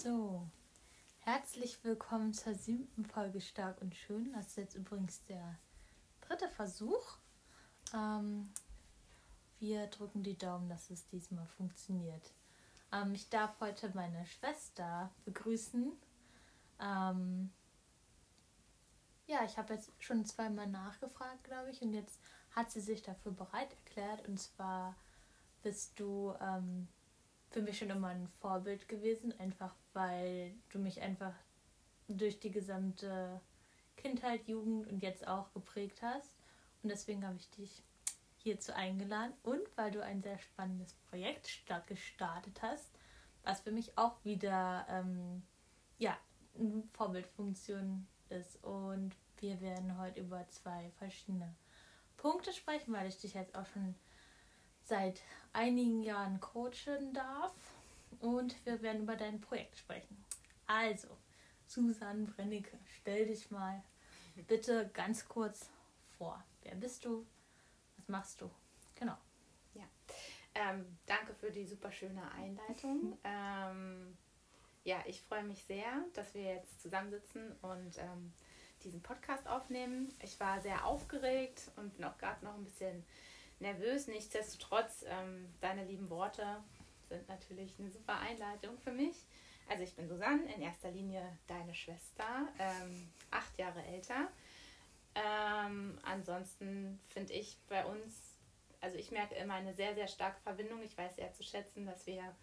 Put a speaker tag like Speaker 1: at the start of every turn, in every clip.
Speaker 1: So, herzlich willkommen zur siebten Folge Stark und Schön. Das ist jetzt übrigens der dritte Versuch. Ähm, wir drücken die Daumen, dass es diesmal funktioniert. Ähm, ich darf heute meine Schwester begrüßen. Ähm, ja, ich habe jetzt schon zweimal nachgefragt, glaube ich, und jetzt hat sie sich dafür bereit erklärt. Und zwar bist du ähm, für mich schon immer ein Vorbild gewesen, einfach weil du mich einfach durch die gesamte Kindheit, Jugend und jetzt auch geprägt hast. Und deswegen habe ich dich hierzu eingeladen und weil du ein sehr spannendes Projekt gestartet hast, was für mich auch wieder ähm, ja, eine Vorbildfunktion ist. Und wir werden heute über zwei verschiedene Punkte sprechen, weil ich dich jetzt auch schon seit einigen Jahren coachen darf und wir werden über dein Projekt sprechen. Also, Susanne Brennecke, stell dich mal bitte ganz kurz vor. Wer bist du? Was machst du? Genau.
Speaker 2: Ja, ähm, danke für die super schöne Einleitung. ähm, ja, ich freue mich sehr, dass wir jetzt zusammensitzen und ähm, diesen Podcast aufnehmen. Ich war sehr aufgeregt und bin auch gerade noch ein bisschen nervös. Nichtsdestotrotz, ähm, deine lieben Worte sind natürlich eine super Einleitung für mich. Also ich bin Susanne, in erster Linie deine Schwester, ähm, acht Jahre älter. Ähm, ansonsten finde ich bei uns, also ich merke immer eine sehr, sehr starke Verbindung. Ich weiß sehr zu schätzen, dass wir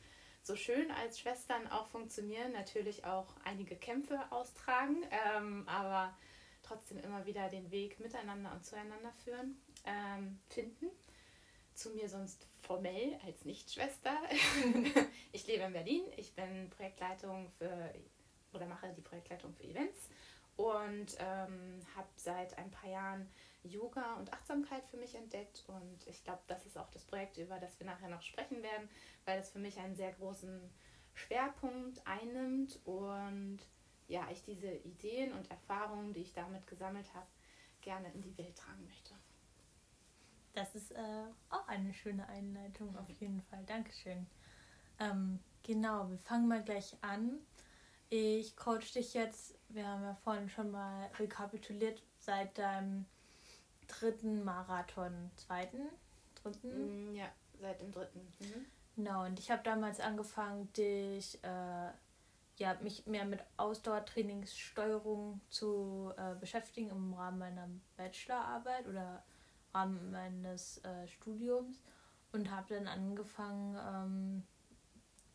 Speaker 2: so schön als Schwestern auch funktionieren, natürlich auch einige Kämpfe austragen, ähm, aber trotzdem immer wieder den Weg miteinander und zueinander führen, ähm, finden zu mir sonst formell als Nichtschwester. ich lebe in Berlin, ich bin Projektleitung für oder mache die Projektleitung für Events und ähm, habe seit ein paar Jahren Yoga und Achtsamkeit für mich entdeckt und ich glaube, das ist auch das Projekt, über das wir nachher noch sprechen werden, weil das für mich einen sehr großen Schwerpunkt einnimmt und ja, ich diese Ideen und Erfahrungen, die ich damit gesammelt habe, gerne in die Welt tragen möchte.
Speaker 1: Das ist äh, auch eine schöne Einleitung auf jeden Fall. Dankeschön. Ähm, genau, wir fangen mal gleich an. Ich coach dich jetzt, wir haben ja vorhin schon mal rekapituliert, seit deinem dritten Marathon, zweiten,
Speaker 2: dritten? Mm, ja, seit dem dritten. Mhm.
Speaker 1: Genau, und ich habe damals angefangen, dich, äh, ja, mich mehr mit Ausdauertrainingssteuerung zu äh, beschäftigen im Rahmen meiner Bachelorarbeit oder Rahmen meines äh, Studiums und habe dann angefangen, ähm,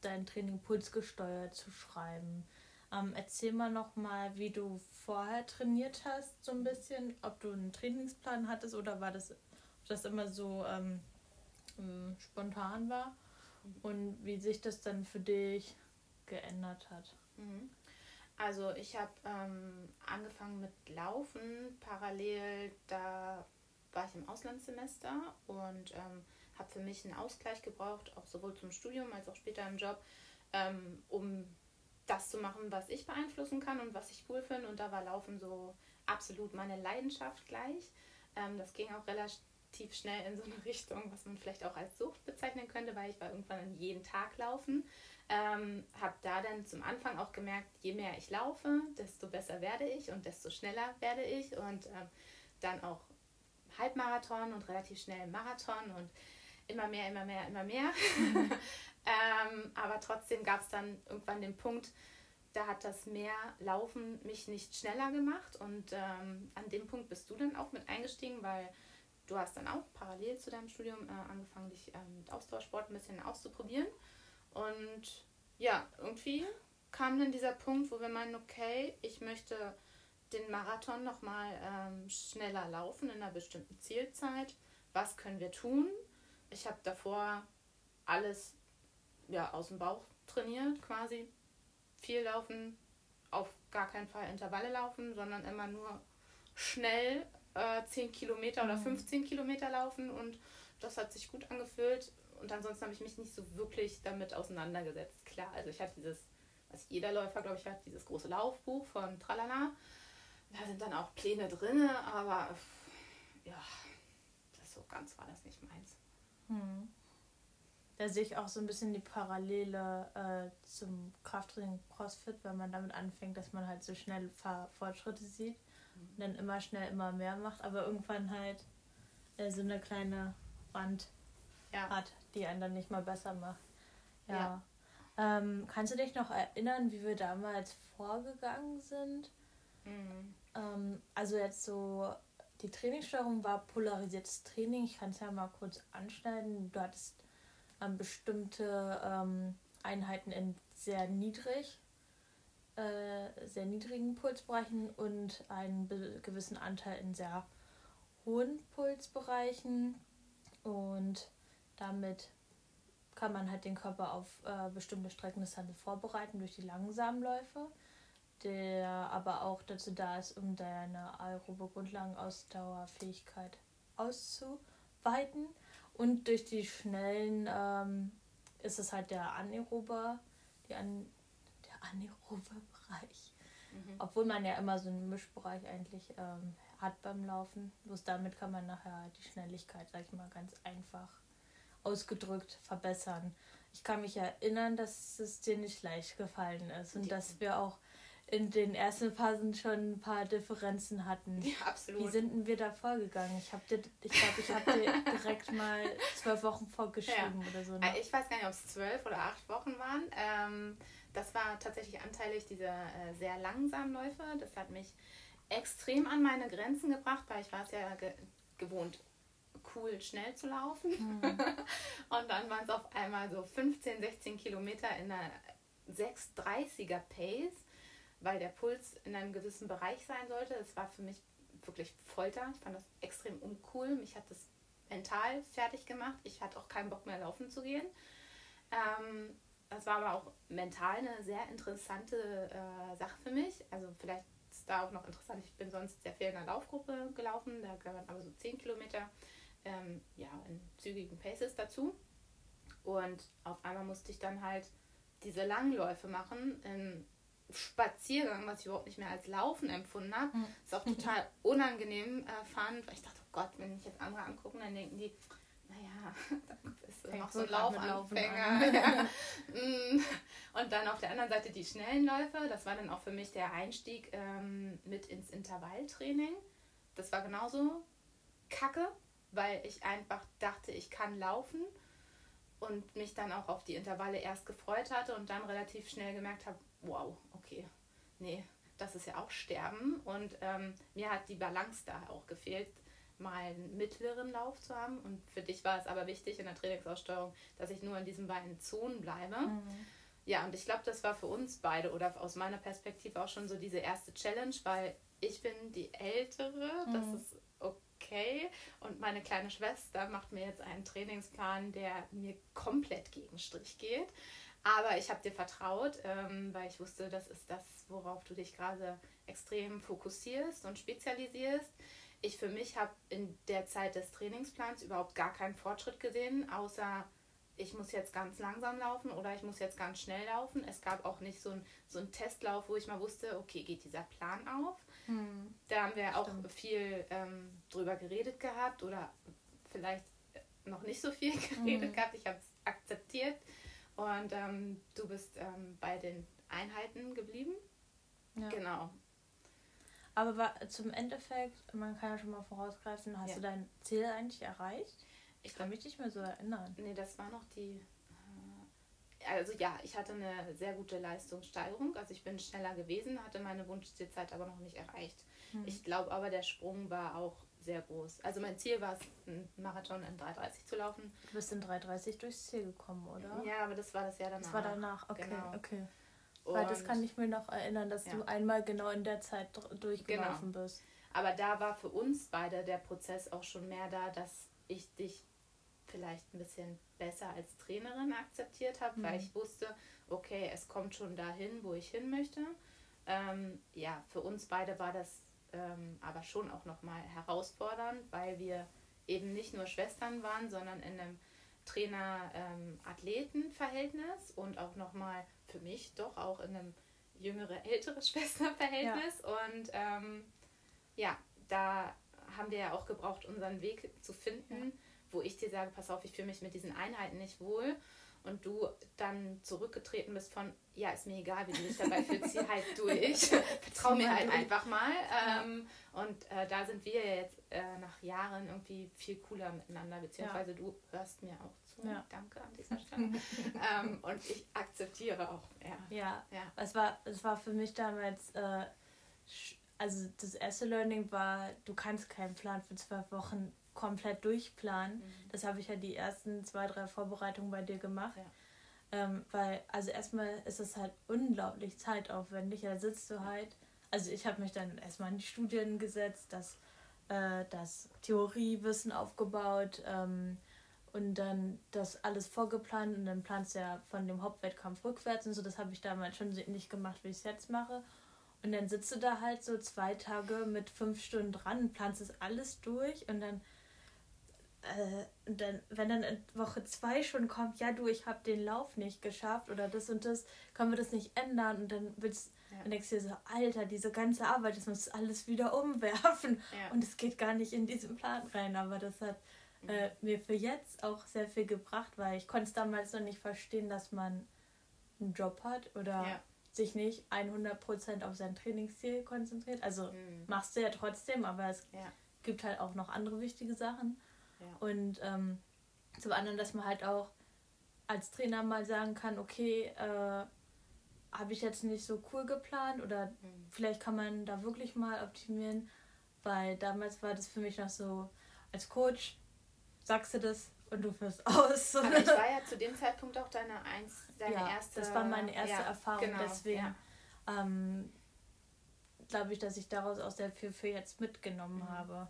Speaker 1: dein Training pulsgesteuert zu schreiben. Ähm, erzähl mal noch mal, wie du vorher trainiert hast, so ein bisschen, ob du einen Trainingsplan hattest oder war das, das immer so ähm, ähm spontan war und wie sich das dann für dich geändert hat.
Speaker 2: Mhm. Also ich habe ähm, angefangen mit Laufen, parallel da war ich im Auslandssemester und ähm, habe für mich einen Ausgleich gebraucht, auch sowohl zum Studium als auch später im Job, ähm, um das zu machen, was ich beeinflussen kann und was ich cool finde. Und da war Laufen so absolut meine Leidenschaft gleich. Ähm, das ging auch relativ schnell in so eine Richtung, was man vielleicht auch als Sucht bezeichnen könnte, weil ich war irgendwann jeden Tag laufen. Ähm, habe da dann zum Anfang auch gemerkt, je mehr ich laufe, desto besser werde ich und desto schneller werde ich und ähm, dann auch Halbmarathon und relativ schnell Marathon und immer mehr, immer mehr, immer mehr. Mhm. ähm, aber trotzdem gab es dann irgendwann den Punkt, da hat das mehr Laufen mich nicht schneller gemacht und ähm, an dem Punkt bist du dann auch mit eingestiegen, weil du hast dann auch parallel zu deinem Studium äh, angefangen, dich ähm, mit Ausdauersport ein bisschen auszuprobieren und ja, irgendwie kam dann dieser Punkt, wo wir meinen, okay, ich möchte den Marathon nochmal ähm, schneller laufen in einer bestimmten Zielzeit. Was können wir tun? Ich habe davor alles ja, aus dem Bauch trainiert, quasi. Viel laufen, auf gar keinen Fall Intervalle laufen, sondern immer nur schnell äh, 10 Kilometer oder 15 mhm. Kilometer laufen und das hat sich gut angefühlt. Und ansonsten habe ich mich nicht so wirklich damit auseinandergesetzt. Klar, also ich hatte dieses, was jeder Läufer, glaube ich, hat, dieses große Laufbuch von Tralala. Da sind dann auch Pläne drin, aber ja, das so ganz war das nicht meins.
Speaker 1: Hm. Da sehe ich auch so ein bisschen die Parallele äh, zum Krafttraining Crossfit, wenn man damit anfängt, dass man halt so schnell Fortschritte sieht und dann immer schnell immer mehr macht, aber irgendwann halt äh, so eine kleine Wand ja. hat, die einen dann nicht mal besser macht. Ja. ja. Ähm, kannst du dich noch erinnern, wie wir damals vorgegangen sind? Mhm. Ähm, also jetzt so, die Trainingssteuerung war polarisiertes Training. Ich kann es ja mal kurz anschneiden. Du hattest ähm, bestimmte ähm, Einheiten in sehr niedrig, äh, sehr niedrigen Pulsbereichen und einen gewissen Anteil in sehr hohen Pulsbereichen. Und damit kann man halt den Körper auf äh, bestimmte Strecken des Handels vorbereiten durch die langsamen Läufe, der aber auch dazu da ist, um deine aerobe Grundlagenausdauerfähigkeit auszuweiten. Und durch die schnellen ähm, ist es halt der anaerobe, die an, der anaerobe Bereich. Mhm. Obwohl man ja immer so einen Mischbereich eigentlich ähm, hat beim Laufen. Bloß damit kann man nachher halt die Schnelligkeit, sag ich mal, ganz einfach ausgedrückt verbessern. Ich kann mich erinnern, dass es dir nicht leicht gefallen ist und dass wir auch in den ersten Phasen schon ein paar Differenzen hatten. Ja, absolut. Wie sind denn wir da vorgegangen? Ich habe dir, ich glaube, ich habe dir direkt mal zwölf Wochen vorgeschrieben ja. oder so.
Speaker 2: Ne? Ich weiß gar nicht, ob es zwölf oder acht Wochen waren. Ähm, das war tatsächlich anteilig diese äh, sehr langsamen Läufe. Das hat mich extrem an meine Grenzen gebracht, weil ich war es ja ge gewohnt, cool schnell zu laufen. Mhm. und dann waren es auf einmal so 15, 16 Kilometer in einer 6,30er Pace, weil der Puls in einem gewissen Bereich sein sollte. Das war für mich wirklich Folter. Ich fand das extrem uncool. Mich hat das mental fertig gemacht. Ich hatte auch keinen Bock mehr laufen zu gehen. Ähm, das war aber auch mental eine sehr interessante äh, Sache für mich. Also vielleicht ist da auch noch interessant, ich bin sonst sehr viel in einer Laufgruppe gelaufen, da gehören aber so 10 Kilometer ähm, ja, in zügigen Paces dazu. Und auf einmal musste ich dann halt diese Langläufe machen, im Spaziergang, was ich überhaupt nicht mehr als Laufen empfunden habe. Mhm. Ist auch total unangenehm äh, fand, weil ich dachte, oh Gott, wenn ich jetzt andere angucken, dann denken die, naja, dann bist du noch so ein Laufanfänger. ja. Mm. Und dann auf der anderen Seite die schnellen Läufe. Das war dann auch für mich der Einstieg ähm, mit ins Intervalltraining. Das war genauso kacke, weil ich einfach dachte, ich kann laufen und mich dann auch auf die Intervalle erst gefreut hatte und dann relativ schnell gemerkt habe, wow, okay, nee, das ist ja auch Sterben. Und ähm, mir hat die Balance da auch gefehlt, mal einen mittleren Lauf zu haben. Und für dich war es aber wichtig in der Trainingsaussteuerung, dass ich nur in diesen beiden Zonen bleibe. Mhm. Ja, und ich glaube, das war für uns beide oder aus meiner Perspektive auch schon so diese erste Challenge, weil ich bin die Ältere, mhm. das ist okay. Und meine kleine Schwester macht mir jetzt einen Trainingsplan, der mir komplett gegen Strich geht. Aber ich habe dir vertraut, ähm, weil ich wusste, das ist das, worauf du dich gerade extrem fokussierst und spezialisierst. Ich für mich habe in der Zeit des Trainingsplans überhaupt gar keinen Fortschritt gesehen, außer ich muss jetzt ganz langsam laufen oder ich muss jetzt ganz schnell laufen. Es gab auch nicht so einen so einen Testlauf, wo ich mal wusste, okay, geht dieser Plan auf. Hm. Da haben wir Stimmt. auch viel ähm, drüber geredet gehabt oder vielleicht noch nicht so viel geredet hm. gehabt. Ich habe es akzeptiert und ähm, du bist ähm, bei den Einheiten geblieben. Ja. Genau.
Speaker 1: Aber zum Endeffekt, man kann ja schon mal vorausgreifen, hast ja. du dein Ziel eigentlich erreicht? Ich kann mich nicht mehr so erinnern.
Speaker 2: Nee, das war noch die also ja, ich hatte eine sehr gute Leistungssteigerung. Also ich bin schneller gewesen, hatte meine Wunschzielzeit aber noch nicht erreicht. Hm. Ich glaube aber, der Sprung war auch sehr groß. Also mein Ziel war es, einen Marathon in 3,30 zu laufen.
Speaker 1: Du bist in 3,30 durchs Ziel gekommen, oder?
Speaker 2: Ja, aber das war das Jahr danach.
Speaker 1: Das war danach, okay, genau. okay. Weil das kann ich mir noch erinnern, dass ja. du einmal genau in der Zeit durchgelaufen genau. bist.
Speaker 2: Aber da war für uns beide der Prozess auch schon mehr da, dass ich dich vielleicht ein bisschen besser als Trainerin akzeptiert habe, mhm. weil ich wusste, okay, es kommt schon dahin, wo ich hin möchte. Ähm, ja, für uns beide war das ähm, aber schon auch nochmal herausfordernd, weil wir eben nicht nur Schwestern waren, sondern in einem Trainer-Athleten-Verhältnis und auch nochmal für mich doch auch in einem jüngere-ältere Schwester-Verhältnis. Ja. Und ähm, ja, da haben wir ja auch gebraucht, unseren Weg zu finden. Ja wo ich dir sage, pass auf, ich fühle mich mit diesen Einheiten nicht wohl. Und du dann zurückgetreten bist von, ja, ist mir egal, wie du dich dabei fühlst, zieh halt durch, vertrau mir halt einfach mal. Ähm, und äh, da sind wir jetzt äh, nach Jahren irgendwie viel cooler miteinander, beziehungsweise ja. du hörst mir auch zu. Ja. Danke an dieser Stelle. ähm, und ich akzeptiere auch mehr.
Speaker 1: Ja, ja. Es, war, es war für mich damals, äh, also das erste Learning war, du kannst keinen Plan für zwölf Wochen komplett durchplanen. Mhm. Das habe ich ja die ersten zwei, drei Vorbereitungen bei dir gemacht. Ja. Ähm, weil, also erstmal ist es halt unglaublich zeitaufwendig. Da sitzt du halt, also ich habe mich dann erstmal in die Studien gesetzt, das, äh, das Theoriewissen aufgebaut ähm, und dann das alles vorgeplant und dann planst du ja von dem Hauptwettkampf rückwärts und so. Das habe ich damals schon nicht gemacht, wie ich es jetzt mache. Und dann sitzt du da halt so zwei Tage mit fünf Stunden dran und planst es alles durch und dann äh, und dann, wenn dann in Woche zwei schon kommt, ja du, ich habe den Lauf nicht geschafft oder das und das, können wir das nicht ändern und dann willst ja. dann denkst dir so, Alter, diese ganze Arbeit, das muss alles wieder umwerfen ja. und es geht gar nicht in diesen Plan rein, aber das hat mhm. äh, mir für jetzt auch sehr viel gebracht, weil ich konnte es damals noch nicht verstehen, dass man einen Job hat oder ja. sich nicht 100% auf sein Trainingsziel konzentriert. Also mhm. machst du ja trotzdem, aber es gibt halt auch noch andere wichtige Sachen. Und ähm, zum anderen, dass man halt auch als Trainer mal sagen kann, okay, äh, habe ich jetzt nicht so cool geplant oder mhm. vielleicht kann man da wirklich mal optimieren, weil damals war das für mich noch so, als Coach sagst du das und du führst aus.
Speaker 2: Aber ich war ja zu dem Zeitpunkt auch deine, eins, deine ja, erste...
Speaker 1: das war meine erste ja, Erfahrung, genau, deswegen ja. ähm, glaube ich, dass ich daraus auch sehr viel für jetzt mitgenommen mhm. habe.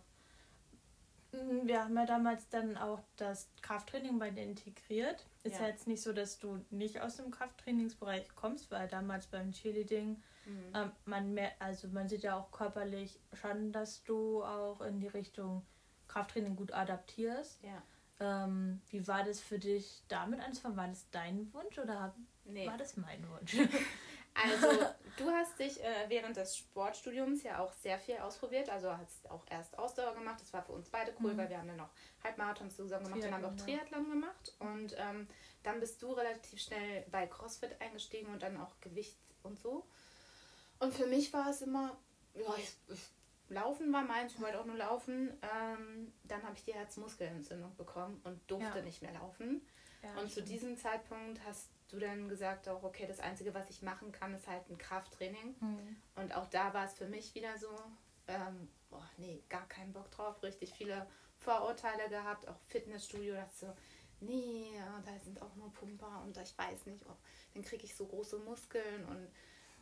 Speaker 1: Mhm, wir haben ja damals dann auch das Krafttraining bei dir integriert. Ist ja. ja jetzt nicht so, dass du nicht aus dem Krafttrainingsbereich kommst, weil damals beim Cheerleading mhm. ähm, man mehr, also man sieht ja auch körperlich schon, dass du auch in die Richtung Krafttraining gut adaptierst. Ja. Ähm, wie war das für dich damit anzufangen? War das dein Wunsch oder nee. war das mein Wunsch?
Speaker 2: Also, du hast dich äh, während des Sportstudiums ja auch sehr viel ausprobiert. Also, hast auch erst Ausdauer gemacht. Das war für uns beide cool, mhm. weil wir haben dann noch Halbmarathons zusammen gemacht und haben auch Triathlon gemacht. Und ähm, dann bist du relativ schnell bei CrossFit eingestiegen und dann auch Gewicht und so. Und für mich war es immer, ja, ich, ich, Laufen war meins, ich wollte auch nur laufen. Ähm, dann habe ich die Herzmuskelentzündung bekommen und durfte ja. nicht mehr laufen. Ja, und stimmt. zu diesem Zeitpunkt hast du dann gesagt auch, okay, das Einzige, was ich machen kann, ist halt ein Krafttraining. Mhm. Und auch da war es für mich wieder so, ähm, boah, nee, gar keinen Bock drauf, richtig viele Vorurteile gehabt, auch Fitnessstudio, das so, nee, da sind auch nur Pumper und ich weiß nicht, oh, dann kriege ich so große Muskeln und mhm.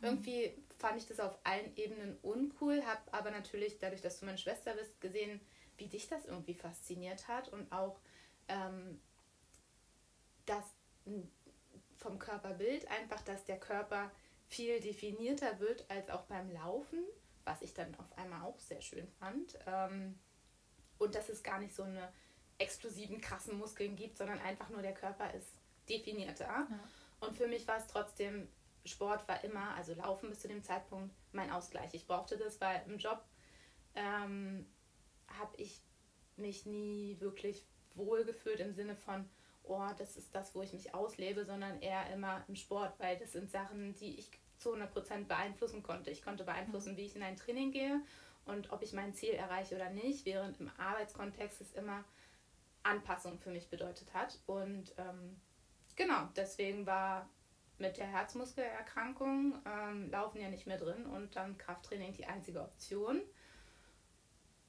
Speaker 2: irgendwie fand ich das auf allen Ebenen uncool, habe aber natürlich, dadurch, dass du meine Schwester bist, gesehen, wie dich das irgendwie fasziniert hat und auch, ähm, dass vom Körperbild einfach, dass der Körper viel definierter wird als auch beim Laufen, was ich dann auf einmal auch sehr schön fand. Ähm, und dass es gar nicht so eine explosiven, krassen Muskeln gibt, sondern einfach nur der Körper ist definierter. Ja. Und für mich war es trotzdem, Sport war immer, also Laufen bis zu dem Zeitpunkt, mein Ausgleich. Ich brauchte das, weil im Job ähm, habe ich mich nie wirklich wohl gefühlt im Sinne von, oh, das ist das, wo ich mich auslebe, sondern eher immer im Sport, weil das sind Sachen, die ich zu 100% beeinflussen konnte. Ich konnte beeinflussen, wie ich in ein Training gehe und ob ich mein Ziel erreiche oder nicht, während im Arbeitskontext es immer Anpassung für mich bedeutet hat. Und ähm, genau, deswegen war mit der Herzmuskelerkrankung ähm, Laufen ja nicht mehr drin und dann Krafttraining die einzige Option.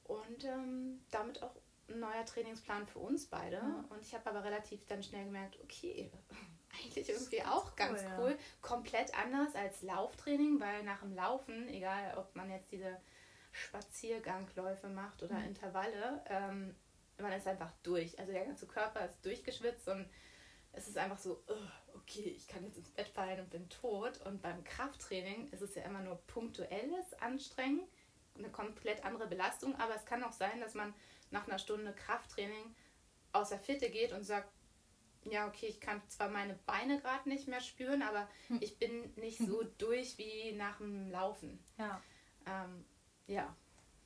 Speaker 2: Und ähm, damit auch neuer Trainingsplan für uns beide. Ja. Und ich habe aber relativ dann schnell gemerkt, okay, eigentlich irgendwie auch ganz cool, cool. Ja. Komplett anders als Lauftraining, weil nach dem Laufen, egal ob man jetzt diese Spaziergangläufe macht oder mhm. Intervalle, ähm, man ist einfach durch. Also der ganze Körper ist durchgeschwitzt und es ist einfach so, oh, okay, ich kann jetzt ins Bett fallen und bin tot. Und beim Krafttraining ist es ja immer nur punktuelles Anstrengen, eine komplett andere Belastung, aber es kann auch sein, dass man nach einer Stunde Krafttraining aus der Fitte geht und sagt, ja, okay, ich kann zwar meine Beine gerade nicht mehr spüren, aber hm. ich bin nicht so durch wie nach dem Laufen.
Speaker 1: Ja.
Speaker 2: Ähm, ja.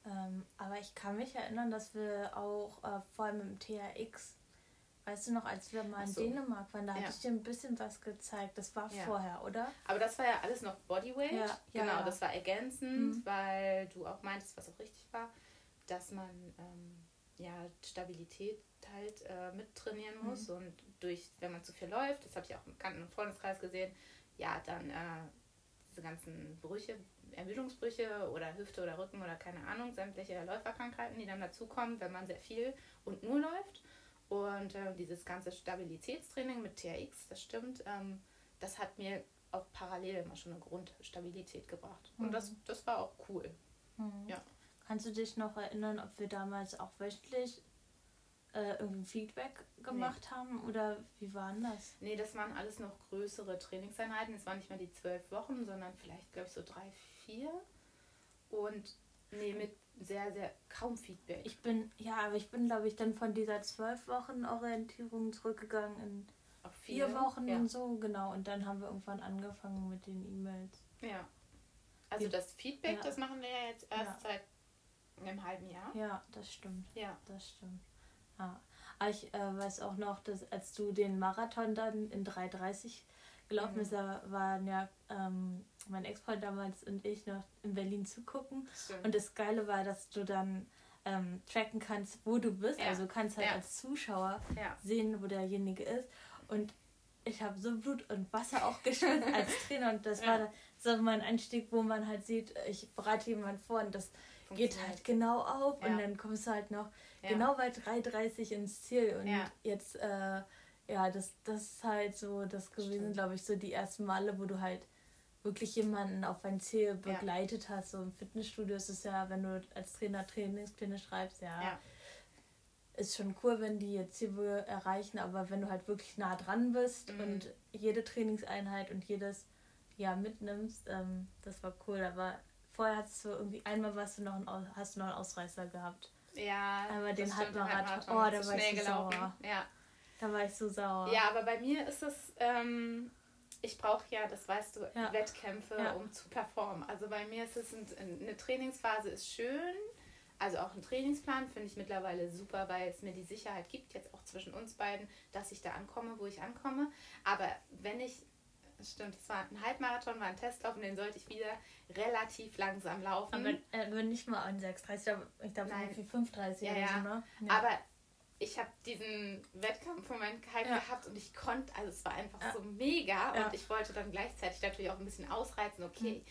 Speaker 1: Ähm, aber ich kann mich erinnern, dass wir auch äh, vor allem im THX Weißt du noch, als wir mal in
Speaker 2: so.
Speaker 1: Dänemark waren, da
Speaker 2: Ja.
Speaker 1: hatte ich dir ein bisschen was gezeigt. Das war
Speaker 2: Ja.
Speaker 1: vorher, oder?
Speaker 2: Aber das war ja alles noch Bodyweight.
Speaker 1: Ja,
Speaker 2: genau, das war ergänzend,
Speaker 1: Mhm.
Speaker 2: weil du auch meintest, was auch richtig war, dass man ähm, ja Stabilität halt äh, mittrainieren
Speaker 1: Mhm.
Speaker 2: muss und durch, wenn man zu viel läuft, das habe ich auch im Bekannten- und Freundeskreis gesehen, ja, dann äh, diese ganzen Brüche, Ermüdungsbrüche oder Hüfte oder Rücken oder keine Ahnung, sämtliche Läuferkrankheiten, die dann dazukommen, wenn man sehr viel und nur läuft. Und äh, dieses ganze Stabilitätstraining mit TRX, das stimmt, ähm, das hat mir auch parallel immer schon eine Grundstabilität gebracht. Und
Speaker 1: Mhm.
Speaker 2: das, das war auch cool.
Speaker 1: Mhm.
Speaker 2: Ja.
Speaker 1: Kannst du dich noch erinnern, ob wir damals auch wöchentlich äh, irgendwie Feedback gemacht haben? Oder wie war denn das?
Speaker 2: Nee, das waren alles noch größere Trainingseinheiten. Es waren nicht mehr die zwölf Wochen, sondern vielleicht, glaube ich, so drei, vier. Und nee, mit sehr, sehr kaum Feedback.
Speaker 1: Ich bin, ja, aber ich bin, glaube ich, dann von dieser zwölf Wochen Orientierung zurückgegangen in
Speaker 2: Auch
Speaker 1: vier Wochen
Speaker 2: ja.
Speaker 1: und so, genau. Und dann haben wir irgendwann angefangen mit den E-Mails.
Speaker 2: Ja. Also das Feedback,
Speaker 1: Ja.
Speaker 2: das machen wir ja jetzt erst
Speaker 1: Ja.
Speaker 2: seit einem halben Jahr.
Speaker 1: Ja, das stimmt.
Speaker 2: Ja.
Speaker 1: Das stimmt. Ja. Aber ich äh, weiß auch noch, dass als du den Marathon dann in 3,30 gelaufen
Speaker 2: Mhm.
Speaker 1: bist, da waren ja ähm, mein Ex-Freund damals und ich noch in Berlin zugucken.
Speaker 2: Stimmt.
Speaker 1: Und das Geile war, dass du dann ähm, tracken kannst, wo du bist.
Speaker 2: Ja.
Speaker 1: Also du kannst halt
Speaker 2: Ja.
Speaker 1: als Zuschauer
Speaker 2: ja.
Speaker 1: sehen, wo derjenige ist. Und ich habe so Blut und Wasser auch geschwitzt als Trainer. Und das war so mein Einstieg, wo man halt sieht, ich bereite jemanden vor und das geht halt genau auf.
Speaker 2: Ja.
Speaker 1: Und dann kommst du halt noch
Speaker 2: Ja.
Speaker 1: genau bei 3,30 ins Ziel. Und
Speaker 2: Ja.
Speaker 1: jetzt, äh, ja, das, das ist halt so das gewesen, glaube ich, so die ersten Male, wo du halt wirklich jemanden auf ein Ziel begleitet hast. So im Fitnessstudio ist es ja, wenn du als Trainer Trainingspläne schreibst, ja, ist schon cool, wenn die ihr Ziel erreichen, aber wenn du halt wirklich nah dran bist
Speaker 2: Mhm.
Speaker 1: und jede Trainingseinheit und jedes Jahr mitnimmst, ähm, das war cool. Aber vorher hast du irgendwie einmal warst du noch ein, hast du noch einen Ausreißer gehabt.
Speaker 2: Ja,
Speaker 1: Aber den
Speaker 2: stimmt,
Speaker 1: Halbmarathon- oh, da war ich so
Speaker 2: gelaufen.
Speaker 1: sauer.
Speaker 2: Ja.
Speaker 1: Da war ich so sauer.
Speaker 2: ja, aber bei mir ist es, ähm, ich brauche ja, das weißt du,
Speaker 1: Ja.
Speaker 2: Wettkämpfe,
Speaker 1: Ja.
Speaker 2: um zu performen. Also bei mir ist es ein, eine Trainingsphase ist schön. Also auch ein Trainingsplan finde ich mittlerweile super, weil es mir die Sicherheit gibt, jetzt auch zwischen uns beiden, dass ich da ankomme, wo ich ankomme. Aber wenn ich, stimmt, es war ein Halbmarathon, war ein Testlauf und den sollte ich wieder relativ langsam laufen.
Speaker 1: Aber, äh, aber nicht mal an 6,30, aber ich glaube irgendwie 5,30
Speaker 2: Ja,
Speaker 1: oder
Speaker 2: ja.
Speaker 1: so, ne?
Speaker 2: Aber ich habe diesen Wettkampfmoment halt
Speaker 1: Ja.
Speaker 2: gehabt und ich konnte, also es war einfach
Speaker 1: Ja.
Speaker 2: so mega
Speaker 1: Ja.
Speaker 2: und ich wollte dann gleichzeitig natürlich auch ein bisschen ausreizen, okay,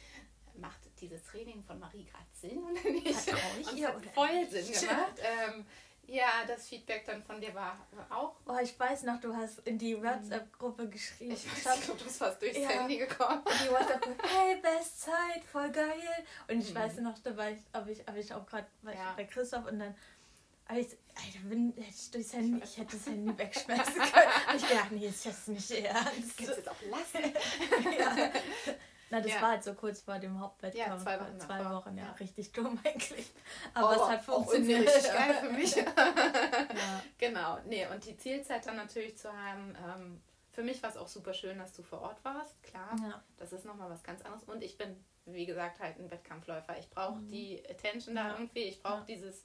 Speaker 2: macht dieses Training von Marie gerade Sinn oder nicht?
Speaker 1: Vertrau ich
Speaker 2: und
Speaker 1: ihr
Speaker 2: es hat voll
Speaker 1: nicht?
Speaker 2: Sinn gemacht. ähm, ja, das Feedback dann von dir war auch.
Speaker 1: Oh, ich weiß noch, du hast in die WhatsApp-Gruppe geschrieben.
Speaker 2: Ich weiß nicht, ob du bist fast durchs
Speaker 1: Ja.
Speaker 2: Handy gekommen.
Speaker 1: in die WhatsApp-Gruppe, hey, Bestzeit, voll geil. Und ich
Speaker 2: Mhm.
Speaker 1: weiß noch, da war ich, habe ich, ich auch gerade
Speaker 2: Ja.
Speaker 1: bei Christoph und dann hab ich, Alter, bin, hätte ich durchs Handy, ich hätte das Handy wegschmeißen können. Und ich dachte, nee, ist jetzt nicht ernst.
Speaker 2: Kannst du jetzt auch lassen?
Speaker 1: ja. Na, das
Speaker 2: Ja.
Speaker 1: war halt so kurz vor dem Hauptwettkampf.
Speaker 2: Ja, zwei Wochen
Speaker 1: Zwei. Wochen, ja.
Speaker 2: Ja.
Speaker 1: Richtig dumm eigentlich. Aber es
Speaker 2: Oh,
Speaker 1: hat
Speaker 2: auch
Speaker 1: funktioniert.
Speaker 2: richtig geil für mich.
Speaker 1: ja.
Speaker 2: Genau, nee, und die Zielzeit dann natürlich zu haben. Ähm, für mich war es auch super schön, dass du vor Ort warst, klar.
Speaker 1: Ja.
Speaker 2: Das ist nochmal was ganz anderes. Und ich bin, wie gesagt, halt ein Wettkampfläufer. Ich brauche
Speaker 1: Mhm.
Speaker 2: die Attention da irgendwie. Ich brauche dieses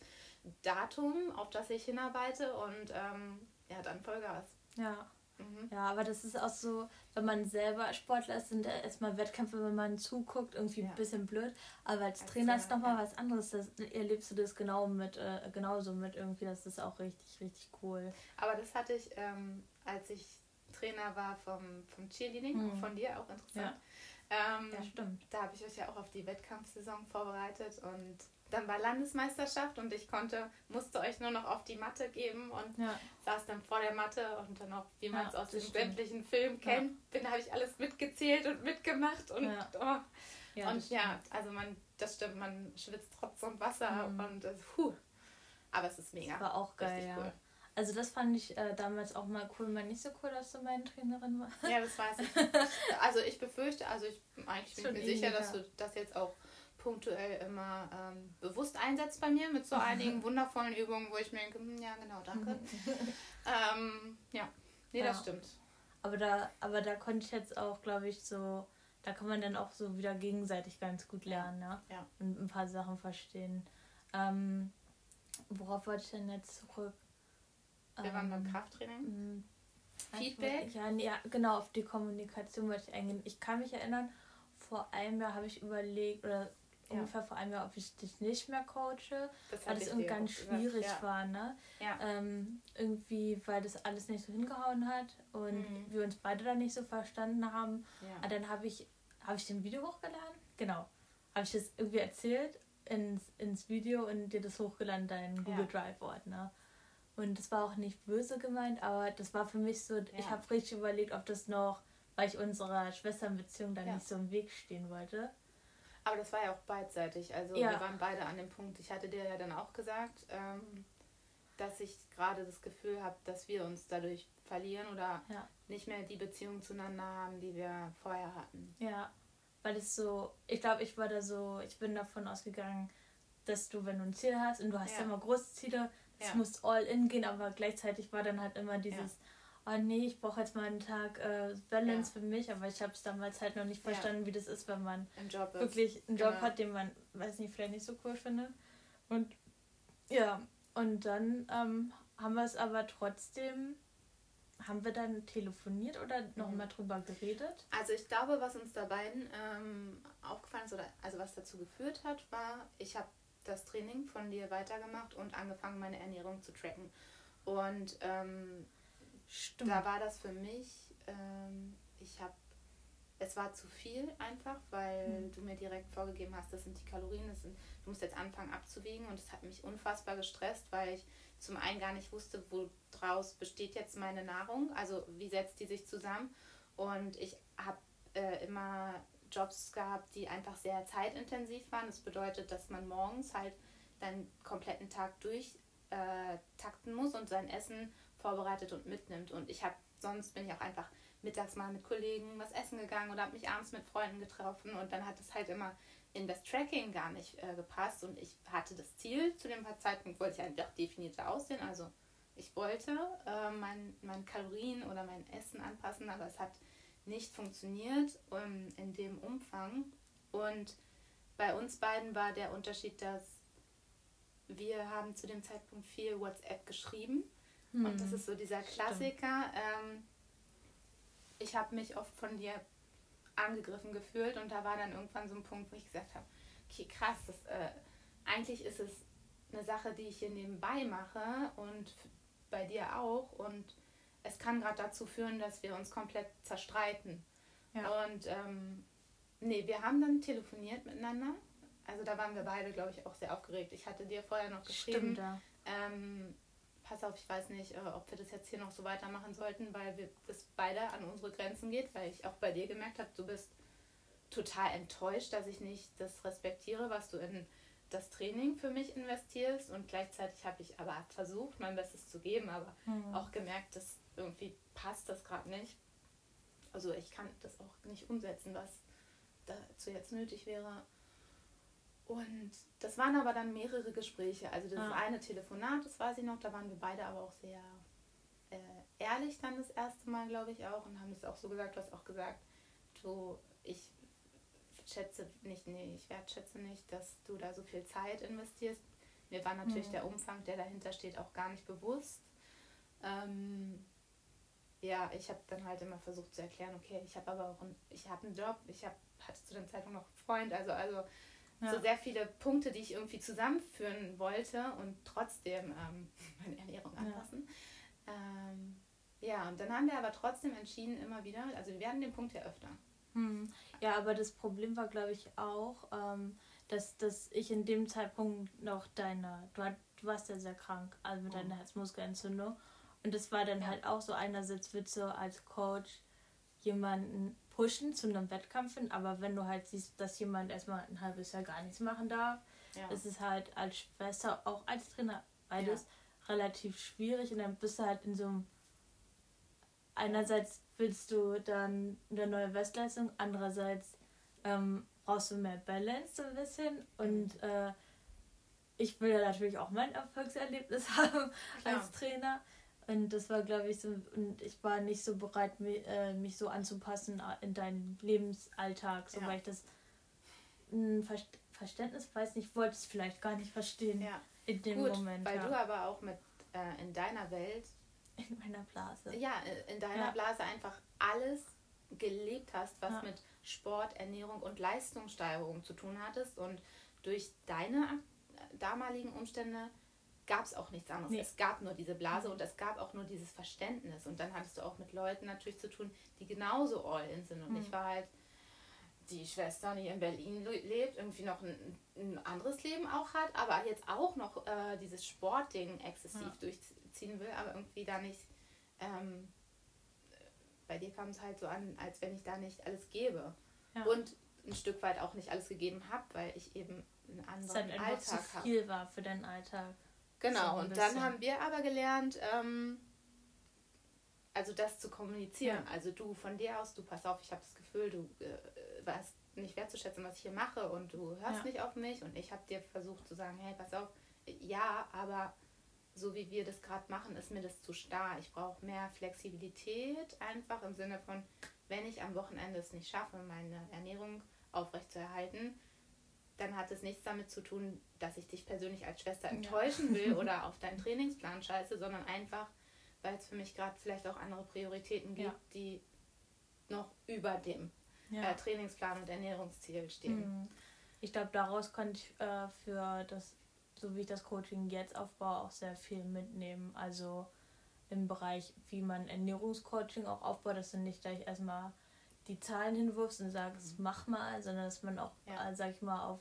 Speaker 2: Datum, auf das ich hinarbeite. Und ähm, ja, dann Vollgas.
Speaker 1: ja.
Speaker 2: Mhm.
Speaker 1: Ja, aber das ist auch so, wenn man selber Sportler ist, sind erstmal Wettkämpfe, wenn man zuguckt, irgendwie
Speaker 2: Ja.
Speaker 1: ein bisschen blöd. Aber als,
Speaker 2: Als
Speaker 1: Trainer ist nochmal
Speaker 2: ja.
Speaker 1: was anderes. Das erlebst du das genau mit, äh, genauso mit irgendwie. Das ist auch richtig, richtig cool.
Speaker 2: Aber das hatte ich, ähm, als ich Trainer war vom, vom Cheerleading,
Speaker 1: Mhm.
Speaker 2: von dir, auch interessant. Ähm,
Speaker 1: Ja, stimmt.
Speaker 2: da habe ich euch ja auch auf die Wettkampfsaison vorbereitet und dann war Landesmeisterschaft und ich konnte, musste euch nur noch auf die Matte geben und
Speaker 1: Ja,
Speaker 2: saß dann vor der Matte und dann auch, wie man es
Speaker 1: Ja,
Speaker 2: aus
Speaker 1: das stimmt.
Speaker 2: sämtlichen Filmen kennt, bin, habe ich alles mitgezählt und mitgemacht und
Speaker 1: Ja.
Speaker 2: oh.
Speaker 1: ja,
Speaker 2: und
Speaker 1: das
Speaker 2: ja, also man, das stimmt, man schwitzt und Wasser
Speaker 1: Mhm.
Speaker 2: und das, puh. Aber es ist mega.
Speaker 1: war auch geil,
Speaker 2: Richtig
Speaker 1: ja.
Speaker 2: cool.
Speaker 1: Also das fand ich äh, damals auch mal cool, mal nicht so cool, dass du meine Trainerin warst.
Speaker 2: Ja, das weiß ich. Also ich befürchte, also ich eigentlich bin ich mir sicher, dass
Speaker 1: ja.
Speaker 2: du das jetzt auch punktuell immer ähm, bewusst einsetzt bei mir mit so einigen wundervollen Übungen, wo ich mir denke, hm, ja genau, danke. ähm, ja, nee, das
Speaker 1: Ja.
Speaker 2: stimmt.
Speaker 1: Aber da, aber da konnte ich jetzt auch, glaube ich, so, da kann man dann auch so wieder gegenseitig ganz gut lernen, ja.
Speaker 2: Ja.
Speaker 1: Und ein paar Sachen verstehen. Ähm, worauf wollte ich denn jetzt zurück?
Speaker 2: Wir waren beim ähm, Krafttraining. Mm,
Speaker 1: Feedback? Ja, ja, genau, auf die Kommunikation wollte ich eingehen. Ich kann mich erinnern, vor einem Jahr habe ich überlegt, oder. Ungefähr vor einem Jahr, ob ich dich nicht mehr coache, das weil das irgendwie ganz schwierig ja. war, ne? Ja. Ähm, irgendwie, weil das alles nicht so hingehauen hat und mhm. wir uns beide da nicht so verstanden haben. Ja. Aber dann habe ich, habe ich den Video hochgeladen? Genau. Habe ich das irgendwie erzählt ins, ins Video und dir das hochgeladen, deinen Google Drive-Ordner. Und das war auch nicht böse gemeint, aber das war für mich so, ich habe richtig überlegt, ob das noch, weil ich unserer Schwesternbeziehung da nicht so im Weg stehen wollte.
Speaker 2: Aber das war ja auch beidseitig. Also ja. wir waren beide an dem Punkt. Ich hatte dir ja dann auch gesagt, ähm, dass ich gerade das Gefühl habe, dass wir uns dadurch verlieren oder ja. nicht mehr die Beziehung zueinander haben, die wir vorher hatten.
Speaker 1: Ja, weil es so, ich glaube, ich war da so, ich bin davon ausgegangen, dass du, wenn du ein Ziel hast und du hast ja, ja immer große Ziele, es muss all in gehen, aber gleichzeitig war dann halt immer dieses, oh nee, ich brauche jetzt mal einen Tag äh, Balance ja. für mich, aber ich habe es damals halt noch nicht verstanden, ja. wie das ist, wenn man Job wirklich einen Job genau. hat, den man, weiß nicht, vielleicht nicht so cool findet. Und ja, und dann ähm, haben wir es aber trotzdem, haben wir dann telefoniert oder nochmal mhm. drüber geredet?
Speaker 2: Also ich glaube, was uns da beiden ähm, aufgefallen ist, oder also was dazu geführt hat, war, ich habe das Training von dir weitergemacht und angefangen, meine Ernährung zu tracken. Und ähm, Stimmt. Da war das für mich, ähm, ich habe, es war zu viel einfach, weil mhm. du mir direkt vorgegeben hast, das sind die Kalorien, das sind, du musst jetzt anfangen abzuwiegen und es hat mich unfassbar gestresst, weil ich zum einen gar nicht wusste, woraus besteht jetzt meine Nahrung, also wie setzt die sich zusammen und ich habe äh, immer Jobs gehabt, die einfach sehr zeitintensiv waren. Das bedeutet, dass man morgens halt deinen kompletten Tag durchtakten äh, muss und sein Essen vorbereitet und mitnimmt. Und ich habe, sonst bin ich auch einfach mittags mal mit Kollegen was essen gegangen oder habe mich abends mit Freunden getroffen. Und dann hat es halt immer in das Tracking gar nicht äh, gepasst. Und ich hatte das Ziel, zu dem Zeitpunkt wollte ich einfach definierter aussehen, also ich wollte äh, mein, mein Kalorien oder mein Essen anpassen, aber es hat nicht funktioniert um, ähm, in dem Umfang. Und bei uns beiden war der Unterschied, dass wir haben zu dem Zeitpunkt viel WhatsApp geschrieben hm. Und das hm. ist so dieser Klassiker. Ähm, ich habe mich oft von dir angegriffen gefühlt und da war dann irgendwann so ein Punkt, wo ich gesagt habe, okay, krass, das, äh, eigentlich ist es eine Sache, die ich hier nebenbei mache und bei dir auch und es kann gerade dazu führen, dass wir uns komplett zerstreiten. Ja. Und ähm, nee, wir haben dann telefoniert miteinander. Also da waren wir beide, glaube ich, auch sehr aufgeregt. Ich hatte dir vorher noch geschrieben, Stimmt, ja. ähm, pass auf, ich weiß nicht, äh, ob wir das jetzt hier noch so weitermachen sollten, weil wir das beide an unsere Grenzen geht, weil ich auch bei dir gemerkt habe, du bist total enttäuscht, dass ich nicht das respektiere, was du in das Training für mich investierst und gleichzeitig habe ich aber versucht, mein Bestes zu geben, aber mhm. auch gemerkt, dass irgendwie passt das gerade nicht. Also ich kann das auch nicht umsetzen, was dazu jetzt nötig wäre. Und das waren aber dann mehrere Gespräche. Also das ah. eine Telefonat, das weiß ich noch, da waren wir beide aber auch sehr äh, ehrlich dann das erste Mal, glaube ich auch, und haben das auch so gesagt, du hast auch gesagt, du, ich schätze nicht, nee, ich wertschätze nicht, dass du da so viel Zeit investierst. Mir war natürlich mhm. der Umfang, der dahinter steht, auch gar nicht bewusst. Ähm, ja, ich habe dann halt immer versucht zu erklären, okay, ich habe aber auch einen, ich habe einen Job, ich hab, hatte zu dem Zeitpunkt noch einen Freund, also, also ja. so sehr viele Punkte, die ich irgendwie zusammenführen wollte und trotzdem ähm, meine Ernährung anpassen. Ja. Ähm, ja, und dann haben wir aber trotzdem entschieden, immer wieder, also wir werden den Punkt ja öfter.
Speaker 1: Hm. Ja, aber das Problem war, glaube ich, auch, ähm, dass, dass ich in dem Zeitpunkt noch deine, du, hat, du warst ja sehr krank, also mit oh. deiner Herzmuskelentzündung. Und das war dann ja. halt auch so einerseits wird so als Coach jemanden pushen zu einem Wettkampf hin, aber wenn du halt siehst, dass jemand erstmal ein halbes Jahr gar nichts machen darf, ja. ist es halt als Schwester, auch als Trainer, beides ja. relativ schwierig und dann bist du halt in so einem einerseits willst du dann eine neue Bestleistung, andererseits ähm, brauchst du mehr Balance so ein bisschen und mhm. äh, ich will ja natürlich auch mein Erfolgserlebnis haben Klar. als Trainer. Und das war, glaube ich, so, und ich war nicht so bereit, mich, äh, mich so anzupassen in deinen Lebensalltag, so ja. weil ich das ein Verständnis, weiß nicht, wollte es vielleicht gar nicht verstehen ja. in dem
Speaker 2: Gut, Moment. Weil ja. du aber auch mit äh, in deiner Welt
Speaker 1: in meiner Blase.
Speaker 2: Ja, äh, in deiner. Blase einfach alles gelebt hast, was mit Sport, Ernährung und Leistungssteigerung zu tun hattest. Und durch deine äh, damaligen Umstände gab es auch nichts anderes.
Speaker 1: Nee.
Speaker 2: Es gab nur diese Blase und es gab auch nur dieses Verständnis. Und dann hattest du auch mit Leuten natürlich zu tun, die genauso all in sind. Und
Speaker 1: Mhm.
Speaker 2: ich war halt die Schwester, die in Berlin le- lebt, irgendwie noch ein, ein anderes Leben auch hat, aber jetzt auch noch äh, dieses Sportding exzessiv
Speaker 1: Ja.
Speaker 2: durchziehen will, aber irgendwie da nicht. Ähm, bei dir kam es halt so an, als wenn ich da nicht alles gebe.
Speaker 1: Ja.
Speaker 2: Und ein Stück weit auch nicht alles gegeben habe, weil ich eben einen anderen
Speaker 1: halt
Speaker 2: Alltag habe.
Speaker 1: viel war für deinen Alltag.
Speaker 2: Genau, und dann haben wir aber gelernt, ähm, also das zu kommunizieren.
Speaker 1: Ja.
Speaker 2: Also du von dir aus, du pass auf, ich habe das Gefühl, du äh, weißt nicht wertzuschätzen, was ich hier mache und du hörst
Speaker 1: Ja.
Speaker 2: nicht auf mich und ich habe dir versucht zu sagen, hey, pass auf, ja, aber so wie wir das gerade machen, ist mir das zu starr. Ich brauche mehr Flexibilität, einfach im Sinne von, wenn ich am Wochenende es nicht schaffe, meine Ernährung aufrechtzuerhalten, dann hat es nichts damit zu tun, dass ich dich persönlich als Schwester enttäuschen will oder auf deinen Trainingsplan scheiße, sondern einfach, weil es für mich gerade vielleicht auch andere Prioritäten gibt,
Speaker 1: Ja.
Speaker 2: die noch über dem
Speaker 1: Ja.
Speaker 2: äh, Trainingsplan und Ernährungsziel stehen.
Speaker 1: Mhm. Ich glaube, daraus konnte ich äh, für das, so wie ich das Coaching jetzt aufbaue, auch sehr viel mitnehmen. Also im Bereich, wie man Ernährungscoaching auch aufbaut, dass du nicht gleich erstmal die Zahlen hinwirfst und sagst, mach mal, sondern dass man auch,
Speaker 2: Ja.
Speaker 1: äh, sag ich mal, auf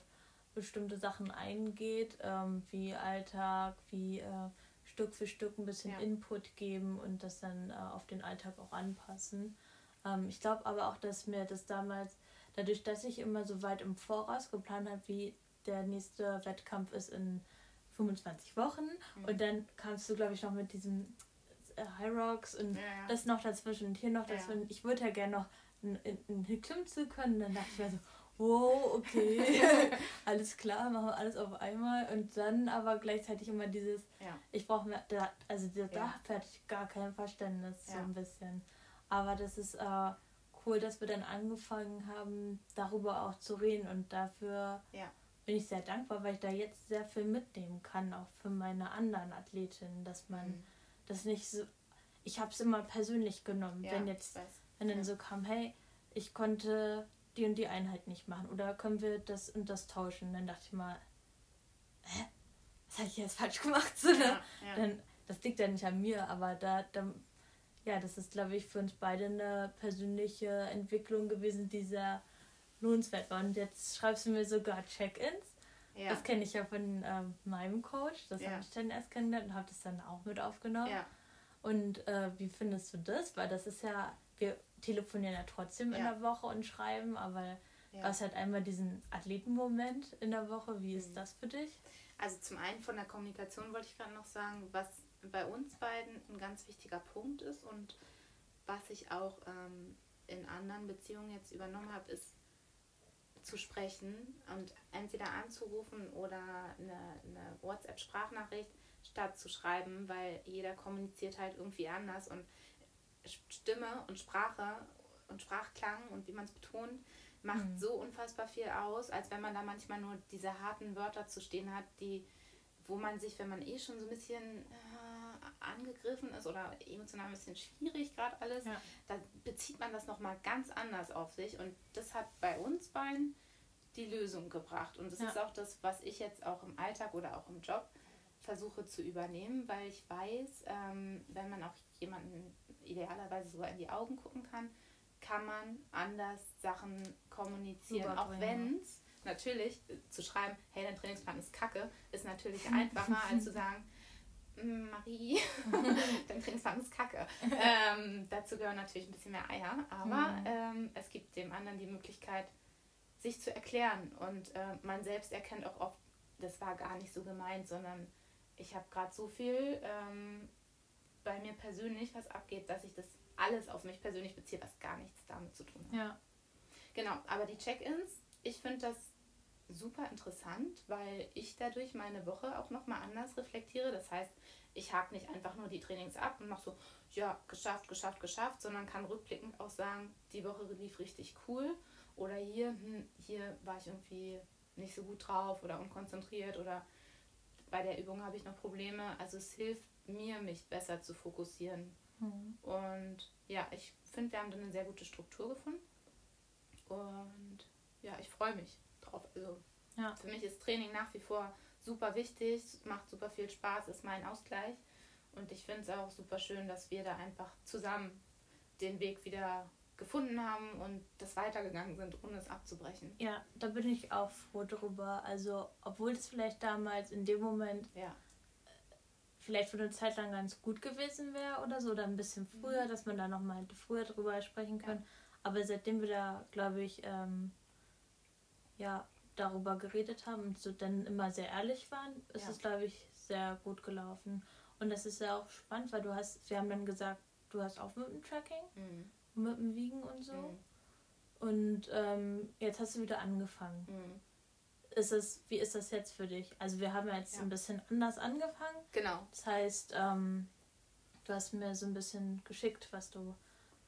Speaker 1: bestimmte Sachen eingeht, ähm, wie Alltag, wie äh, Stück für Stück ein bisschen
Speaker 2: Ja.
Speaker 1: Input geben und das dann äh, auf den Alltag auch anpassen. Ähm, ich glaube aber auch, dass mir das damals, dadurch, dass ich immer so weit im Voraus geplant habe, wie der nächste Wettkampf ist in 25 Wochen
Speaker 2: Mhm.
Speaker 1: und dann kamst du, glaube ich, noch mit diesem äh, High Rocks und
Speaker 2: Ja, ja.
Speaker 1: das noch dazwischen und hier noch dazwischen. Ich würde ja gerne noch einen, einen Klimmzug können. Dann dachte ich mir so, wow, okay, alles klar, machen wir alles auf einmal. Und dann aber gleichzeitig immer dieses,
Speaker 2: Ja.
Speaker 1: ich brauche mehr, da, also da,
Speaker 2: Ja.
Speaker 1: hatte ich gar kein Verständnis, so
Speaker 2: Ja.
Speaker 1: ein bisschen. Aber das ist äh, cool, dass wir dann angefangen haben, darüber auch zu reden und dafür
Speaker 2: Ja.
Speaker 1: bin ich sehr dankbar, weil ich da jetzt sehr viel mitnehmen kann, auch für meine anderen Athletinnen, dass man
Speaker 2: Mhm.
Speaker 1: das nicht so. Ich habe es immer persönlich genommen, wenn jetzt, wenn dann so kam, hey, ich konnte die und die Einheit nicht machen oder können wir das und das tauschen, dann dachte ich mal, hä, was habe ich jetzt falsch gemacht? So, ne?
Speaker 2: Ja, ja.
Speaker 1: Dann, das liegt ja nicht an mir, aber da, da ja, das ist, glaube ich, für uns beide eine persönliche Entwicklung gewesen, die sehr lohnenswert war. Und jetzt schreibst du mir sogar Check-ins.
Speaker 2: ja.
Speaker 1: Das kenne ich ja von ähm, meinem Coach. Das
Speaker 2: Ja.
Speaker 1: habe ich dann erst kennengelernt und habe das dann auch mit aufgenommen.
Speaker 2: ja.
Speaker 1: Und äh, wie findest du das? Weil das ist ja, wir telefonieren ja trotzdem in
Speaker 2: Ja.
Speaker 1: der Woche und schreiben, aber
Speaker 2: ja.
Speaker 1: du hast halt einmal diesen Athletenmoment in der Woche. Wie ist
Speaker 2: Mhm.
Speaker 1: das für dich?
Speaker 2: Also zum einen von der Kommunikation wollte ich gerade noch sagen, was bei uns beiden ein ganz wichtiger Punkt ist und was ich auch ähm, in anderen Beziehungen jetzt übernommen habe, ist zu sprechen und entweder anzurufen oder eine, eine WhatsApp-Sprachnachricht statt zu schreiben, weil jeder kommuniziert halt irgendwie anders und Stimme und Sprache und Sprachklang und wie man es betont, macht
Speaker 1: Mhm.
Speaker 2: so unfassbar viel aus, als wenn man da manchmal nur diese harten Wörter zu stehen hat, die, wo man sich, wenn man eh schon so ein bisschen äh, angegriffen ist oder emotional ein bisschen schwierig gerade alles,
Speaker 1: Ja.
Speaker 2: da bezieht man das nochmal ganz anders auf sich und das hat bei uns beiden die Lösung gebracht und das
Speaker 1: Ja.
Speaker 2: ist auch das, was ich jetzt auch im Alltag oder auch im Job versuche zu übernehmen, weil ich weiß, ähm, wenn man auch jemanden idealerweise sogar in die Augen gucken kann, kann man anders Sachen kommunizieren. Auch
Speaker 1: Rüberbringen.
Speaker 2: wenn es natürlich äh, zu schreiben, hey, dein Trainingsplan ist kacke, ist natürlich einfacher als zu sagen, "Mm, Marie, dein Trainingsplan ist kacke. ähm, dazu gehören natürlich ein bisschen mehr Eier, aber
Speaker 1: Mhm.
Speaker 2: ähm, es gibt dem anderen die Möglichkeit, sich zu erklären. Und äh, man selbst erkennt auch oft, das war gar nicht so gemeint, sondern ich habe gerade so viel ähm, bei mir persönlich, was abgeht, dass ich das alles auf mich persönlich beziehe, was gar nichts damit zu tun hat.
Speaker 1: Ja.
Speaker 2: Genau, aber die Check-ins, ich finde das super interessant, weil ich dadurch meine Woche auch nochmal anders reflektiere. Das heißt, ich hake nicht einfach nur die Trainings ab und mache so, ja, geschafft, geschafft, geschafft, sondern kann rückblickend auch sagen, die Woche lief richtig cool oder hier, hm, hier war ich irgendwie nicht so gut drauf oder unkonzentriert oder bei der Übung habe ich noch Probleme. Also es hilft mir, mich besser zu fokussieren. Mhm. Und ja, ich finde, wir haben dann eine sehr gute Struktur gefunden. Und ja, ich freue mich drauf. Also ja. für mich ist Training nach wie vor super wichtig, macht super viel Spaß, ist mein Ausgleich. Und ich finde es auch super schön, dass wir da einfach zusammen den Weg wieder gefunden haben und das weitergegangen sind, ohne es abzubrechen.
Speaker 1: Ja, da bin ich auch froh drüber. Also, obwohl es vielleicht damals in dem Moment ja. Vielleicht für eine Zeit lang ganz gut gewesen wäre oder so, oder ein bisschen früher, mhm. dass man da nochmal früher drüber sprechen können. Ja. Aber seitdem wir da, glaube ich, ähm, ja, darüber geredet haben und so dann immer sehr ehrlich waren, ist ja. es, glaube ich, sehr gut gelaufen. Und das ist ja auch spannend, weil du hast, wir haben dann gesagt, du hast auch mit dem Tracking, mhm. mit dem Wiegen und so. Mhm. Und ähm, jetzt hast du wieder angefangen. Mhm. Ist es, wie ist das jetzt für dich? Also wir haben jetzt ja. ein bisschen anders angefangen. Genau. Das heißt, ähm, du hast mir so ein bisschen geschickt, was du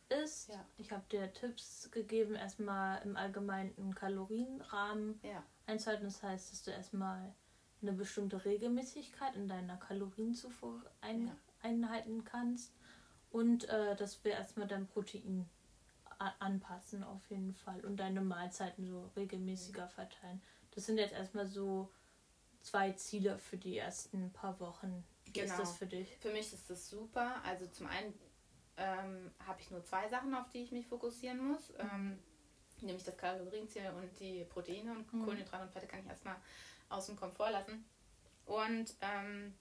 Speaker 1: isst. Ja. Ich habe dir Tipps gegeben, erstmal im allgemeinen Kalorienrahmen ja. einzuhalten. Das heißt, dass du erstmal eine bestimmte Regelmäßigkeit in deiner Kalorienzufuhr ein, ja. einhalten kannst und äh, dass wir erstmal dein Protein anpassen auf jeden Fall und deine Mahlzeiten so regelmäßiger verteilen. Das sind jetzt erstmal so zwei Ziele für die ersten paar Wochen. Wie genau. ist
Speaker 2: das für dich? Für mich ist das super. Also zum einen ähm, habe ich nur zwei Sachen, auf die ich mich fokussieren muss. Ähm, nämlich das Kalorienziel und die Proteine und mhm. Kohlenhydrate und Fette kann ich erstmal außen Komfort lassen. Und ähm,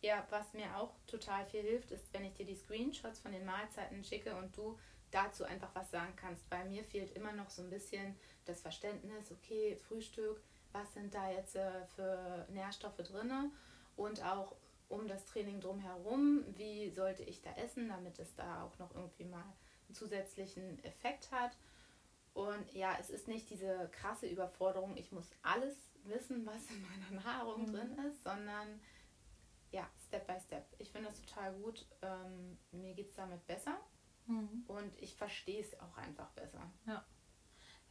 Speaker 2: ja, was mir auch total viel hilft, ist, wenn ich dir die Screenshots von den Mahlzeiten schicke und du dazu einfach was sagen kannst. Bei mir fehlt immer noch so ein bisschen das Verständnis, okay, Frühstück, was sind da jetzt äh, für Nährstoffe drin und auch um das Training drumherum, wie sollte ich da essen, damit es da auch noch irgendwie mal einen zusätzlichen Effekt hat. Und ja, es ist nicht diese krasse Überforderung, ich muss alles wissen, was in meiner Nahrung mhm. drin ist, sondern ja, Step by Step. Ich finde das total gut. Ähm, mir geht es damit besser mhm. und ich verstehe es auch einfach besser.
Speaker 1: Ja.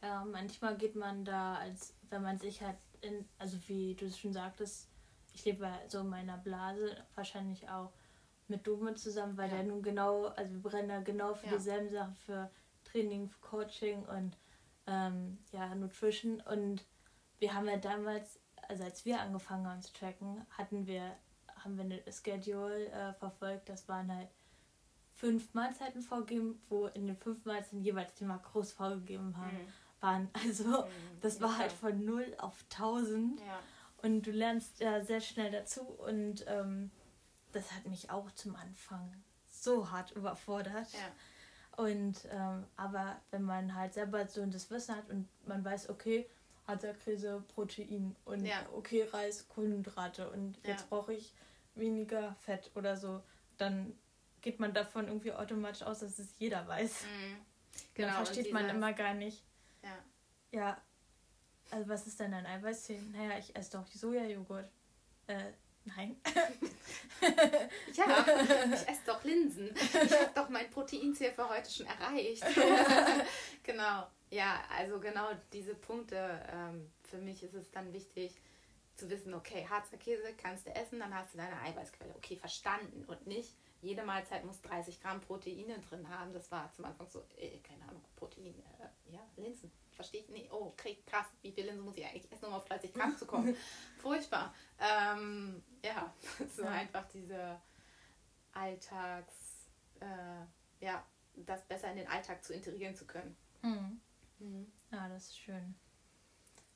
Speaker 1: Ja, manchmal geht man da, als wenn man sich halt in, also wie du es schon sagtest, ich lebe so in meiner Blase, wahrscheinlich auch mit Dome zusammen, weil ja. der nun genau, also wir brennen da genau für ja. dieselben Sachen, für Training, für Coaching und ähm, ja, Nutrition. Und wir haben ja damals, also als wir angefangen haben zu tracken, hatten wir, haben wir eine Schedule äh, verfolgt, das waren halt fünf Mahlzeiten vorgegeben, wo in den fünf Mahlzeiten jeweils die Makros vorgegeben haben. Mhm. Waren. Also mhm. das war halt von 0 auf 1000. Ja. Und du lernst ja sehr schnell dazu und ähm, das hat mich auch zum Anfang so hart überfordert. Ja. Und ähm, aber wenn man halt selber so das Wissen hat und man weiß, okay, Krise, Protein und ja. okay, Reis, Kohlenhydrate und ja. jetzt brauche ich weniger Fett oder so, dann geht man davon irgendwie automatisch aus, dass es jeder weiß. Mhm. Genau, dann versteht man immer gar nicht. Ja. Also was ist denn ein Eiweißziel? Naja, ich esse doch Sojajoghurt. Äh, nein.
Speaker 2: ja, ich esse doch Linsen. Ich habe doch mein Proteinziel für heute schon erreicht. genau. Ja, also genau diese Punkte. Ähm, für mich ist es dann wichtig zu wissen, okay, Harzer Käse kannst du essen, dann hast du deine Eiweißquelle. Okay, verstanden. Und nicht, jede Mahlzeit muss 30 Gramm Proteine drin haben. Das war zum Anfang so, äh, keine Ahnung, Protein, äh, ja, Linsen verstehe ich nicht. Oh, krass, wie viel Linsen muss ich eigentlich essen, um auf 30 Gramm zu kommen? Furchtbar. Ähm, ja, so ja. einfach diese Alltags, äh, ja, das besser in den Alltag zu integrieren zu können. Mhm.
Speaker 1: Mhm. Ja, das ist schön.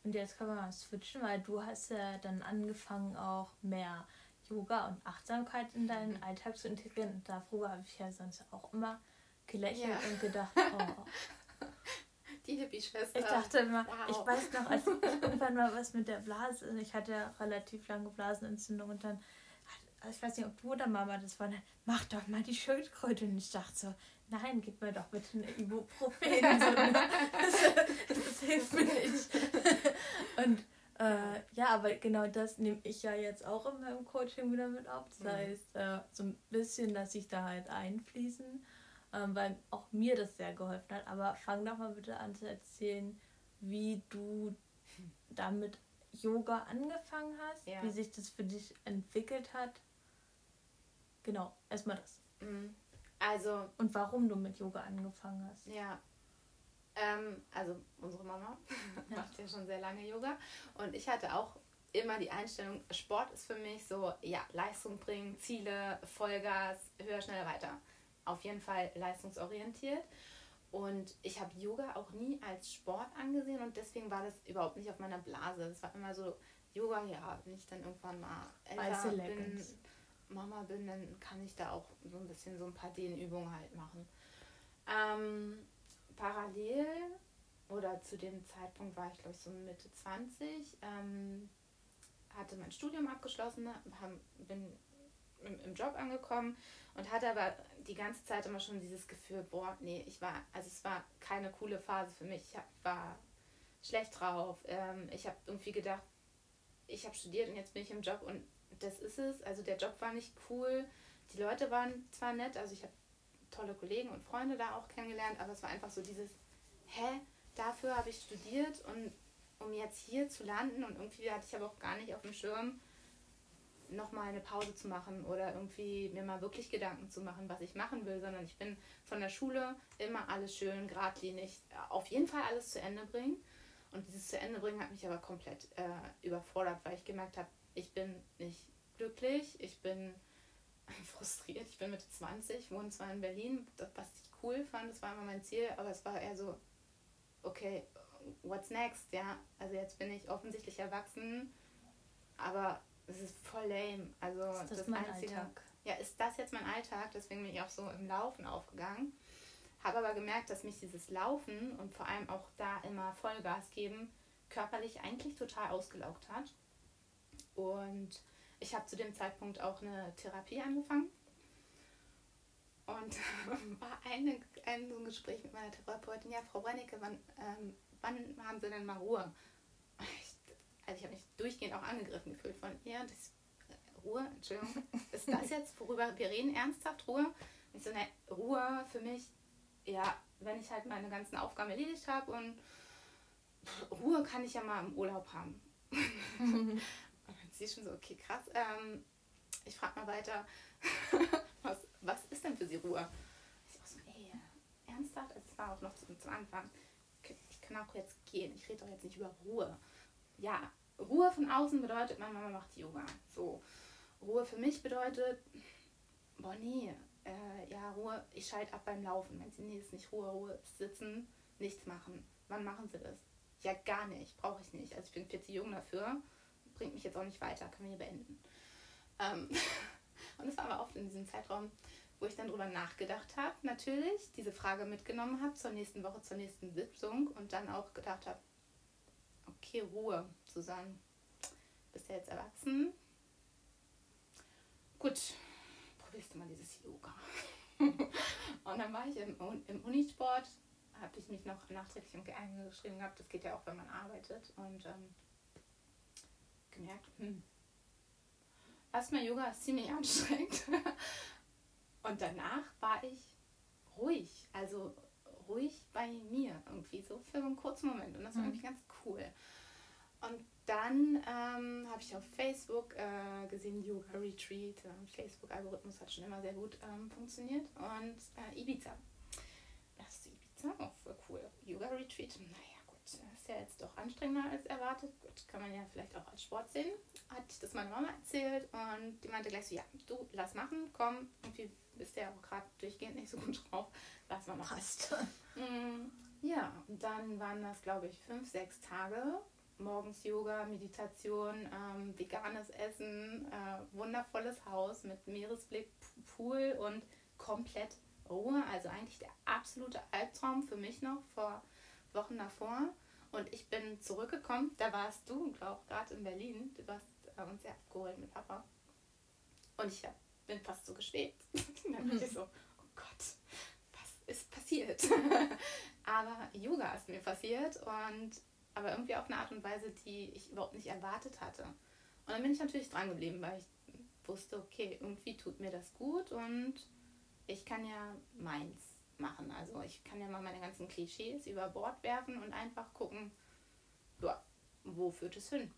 Speaker 1: Und jetzt können wir mal switchen, weil du hast ja dann angefangen auch mehr Yoga und Achtsamkeit in deinen mhm. Alltag zu integrieren. Und darüber habe ich ja sonst auch immer gelächelt ja. und gedacht, oh,
Speaker 2: die Hippie-Schwester.
Speaker 1: Ich dachte immer, wow. ich weiß noch, als ich irgendwann mal was mit der Blase, ich hatte ja relativ lange Blasenentzündung und dann, ich weiß nicht, ob du oder Mama das war, mach doch mal die Schildkröte. Und ich dachte so, nein, gib mir doch bitte eine Ibuprofen. das, das hilft mir nicht. Und äh, ja, aber genau das nehme ich ja jetzt auch in meinem Coaching wieder mit auf. Das mhm. heißt, äh, so ein bisschen lasse ich da halt einfließen ähm, weil auch mir das sehr geholfen hat. Aber fang doch mal bitte an zu erzählen, wie du damit Yoga angefangen hast, ja. wie sich das für dich entwickelt hat. genau, erstmal das.
Speaker 2: Mhm. Also.
Speaker 1: Und warum du mit Yoga angefangen hast.
Speaker 2: Ja. Ähm, also unsere Mama ja. macht ja schon sehr lange Yoga. Und ich hatte auch immer die Einstellung, Sport ist für mich so, ja, Leistung bringen, Ziele, Vollgas, höher, schneller, weiter. Auf jeden Fall leistungsorientiert. Und ich habe Yoga auch nie als Sport angesehen und deswegen war das überhaupt nicht auf meiner Blase. Es war immer so, Yoga, ja, wenn ich dann irgendwann mal älter bin, Mama bin, dann kann ich da auch so ein bisschen so ein paar Dehnübungen halt machen. Ähm, parallel oder zu dem Zeitpunkt war ich glaube ich so Mitte 20, ähm, hatte mein Studium abgeschlossen, haben, bin im, im, Job angekommen und hatte aber die ganze Zeit immer schon dieses Gefühl, boah, nee, ich war, also es war keine coole Phase für mich. Ich hab, war schlecht drauf. Ähm, ich habe irgendwie gedacht, ich habe studiert und jetzt bin ich im Job und das ist es. Also der Job war nicht cool. Die Leute waren zwar nett, also ich habe tolle Kollegen und Freunde da auch kennengelernt, aber es war einfach so dieses, hä, dafür habe ich studiert und um jetzt hier zu landen und irgendwie hatte ich aber auch gar nicht auf dem Schirm, nochmal eine Pause zu machen oder irgendwie mir mal wirklich Gedanken zu machen, was ich machen will, sondern ich bin von der Schule immer alles schön, geradlinig, auf jeden Fall alles zu Ende bringen. Und dieses zu Ende bringen hat mich aber komplett äh, überfordert, weil ich gemerkt habe, ich bin nicht glücklich, ich bin frustriert, ich bin Mitte 20, wohne zwar in Berlin, was ich cool fand, das war immer mein Ziel, aber es war eher so, okay, what's next, ja, also jetzt bin ich offensichtlich erwachsen, aber es ist voll lame, also ist das, das mein Einzige, Alltag? ja, ist das jetzt mein Alltag, deswegen bin ich auch so im Laufen aufgegangen, habe aber gemerkt, dass mich dieses Laufen und vor allem auch da immer Vollgas geben, körperlich eigentlich total ausgelaugt hat und ich habe zu dem Zeitpunkt auch eine Therapie angefangen. Und war eine, ein, so ein Gespräch mit meiner Therapeutin, ja, Frau Rennecke, wann, ähm, wann haben Sie denn mal Ruhe? Also ich habe mich durchgehend auch angegriffen gefühlt von ihr. Das, äh, Ruhe, Entschuldigung, ist das jetzt, worüber wir reden, ernsthaft Ruhe? Und ich so, ne, Ruhe für mich, ja, wenn ich halt meine ganzen Aufgaben erledigt habe und Ruhe kann ich ja mal im Urlaub haben. sie ist schon so, okay, krass. Ähm, ich frage mal weiter, was, was ist denn für sie Ruhe? Ich auch so, ey, ernsthaft? Also es war auch noch zum, zum Anfang. Ich kann auch jetzt gehen. Ich rede doch jetzt nicht über Ruhe. Ja, Ruhe von außen bedeutet, meine Mama macht Yoga. So. Ruhe für mich bedeutet, boah, nee, äh, ja, Ruhe, ich schalte ab beim Laufen. Wenn sie, nee, ist nicht Ruhe, Ruhe sitzen, nichts machen. Wann machen sie das? Ja, gar nicht, brauche ich nicht. Also ich bin viel zu jung dafür bringt mich jetzt auch nicht weiter, können wir hier beenden. Ähm, und es war aber oft in diesem Zeitraum, wo ich dann drüber nachgedacht habe, natürlich, diese Frage mitgenommen habe zur nächsten Woche, zur nächsten Sitzung und dann auch gedacht habe, okay, Ruhe, Susanne, bist ja jetzt erwachsen. Gut, probierst du mal dieses Yoga. und dann war ich im, im Unisport, habe ich mich noch nachträglich eingeschrieben gehabt, das geht ja auch, wenn man arbeitet und ähm, gemerkt, hm, erstmal Yoga ist ziemlich anstrengend. und danach war ich ruhig, also ruhig bei mir irgendwie so für einen kurzen Moment. Und das war mhm. irgendwie ganz cool. Und dann ähm, habe ich auf Facebook äh, gesehen, Yoga Retreat. Ähm, Facebook-Algorithmus hat schon immer sehr gut ähm, funktioniert. Und äh, Ibiza. Das ist Ibiza, auch voll cool. Yoga Retreat, naja, ist ja jetzt doch anstrengender als erwartet. Gut, kann man ja vielleicht auch als Sport sehen. Hat das meine Mama erzählt und die meinte gleich so, ja, du lass machen, komm, irgendwie bist du ja auch gerade durchgehend nicht so gut drauf, lass mal machen. Passt. Mm, ja, dann waren das, glaube ich, fünf, sechs Tage. Morgens Yoga, Meditation, ähm, veganes Essen, äh, wundervolles Haus mit Meeresblick, Pool und komplett Ruhe. Also eigentlich der absolute Albtraum für mich noch vor Wochen davor. Und ich bin zurückgekommen, da warst du, glaube ich, gerade in Berlin. Du warst äh, uns ja abgeholt mit Papa. Und ich hab, bin fast so geschwebt. dann bin ich so, oh Gott, was ist passiert? Aber Yoga ist mir passiert und aber irgendwie auf eine Art und Weise, die ich überhaupt nicht erwartet hatte. Und dann bin ich natürlich dran geblieben, weil ich wusste, okay, irgendwie tut mir das gut und ich kann ja meins machen. Also ich kann ja mal meine ganzen Klischees über Bord werfen und einfach gucken, ja, wo führt es hin.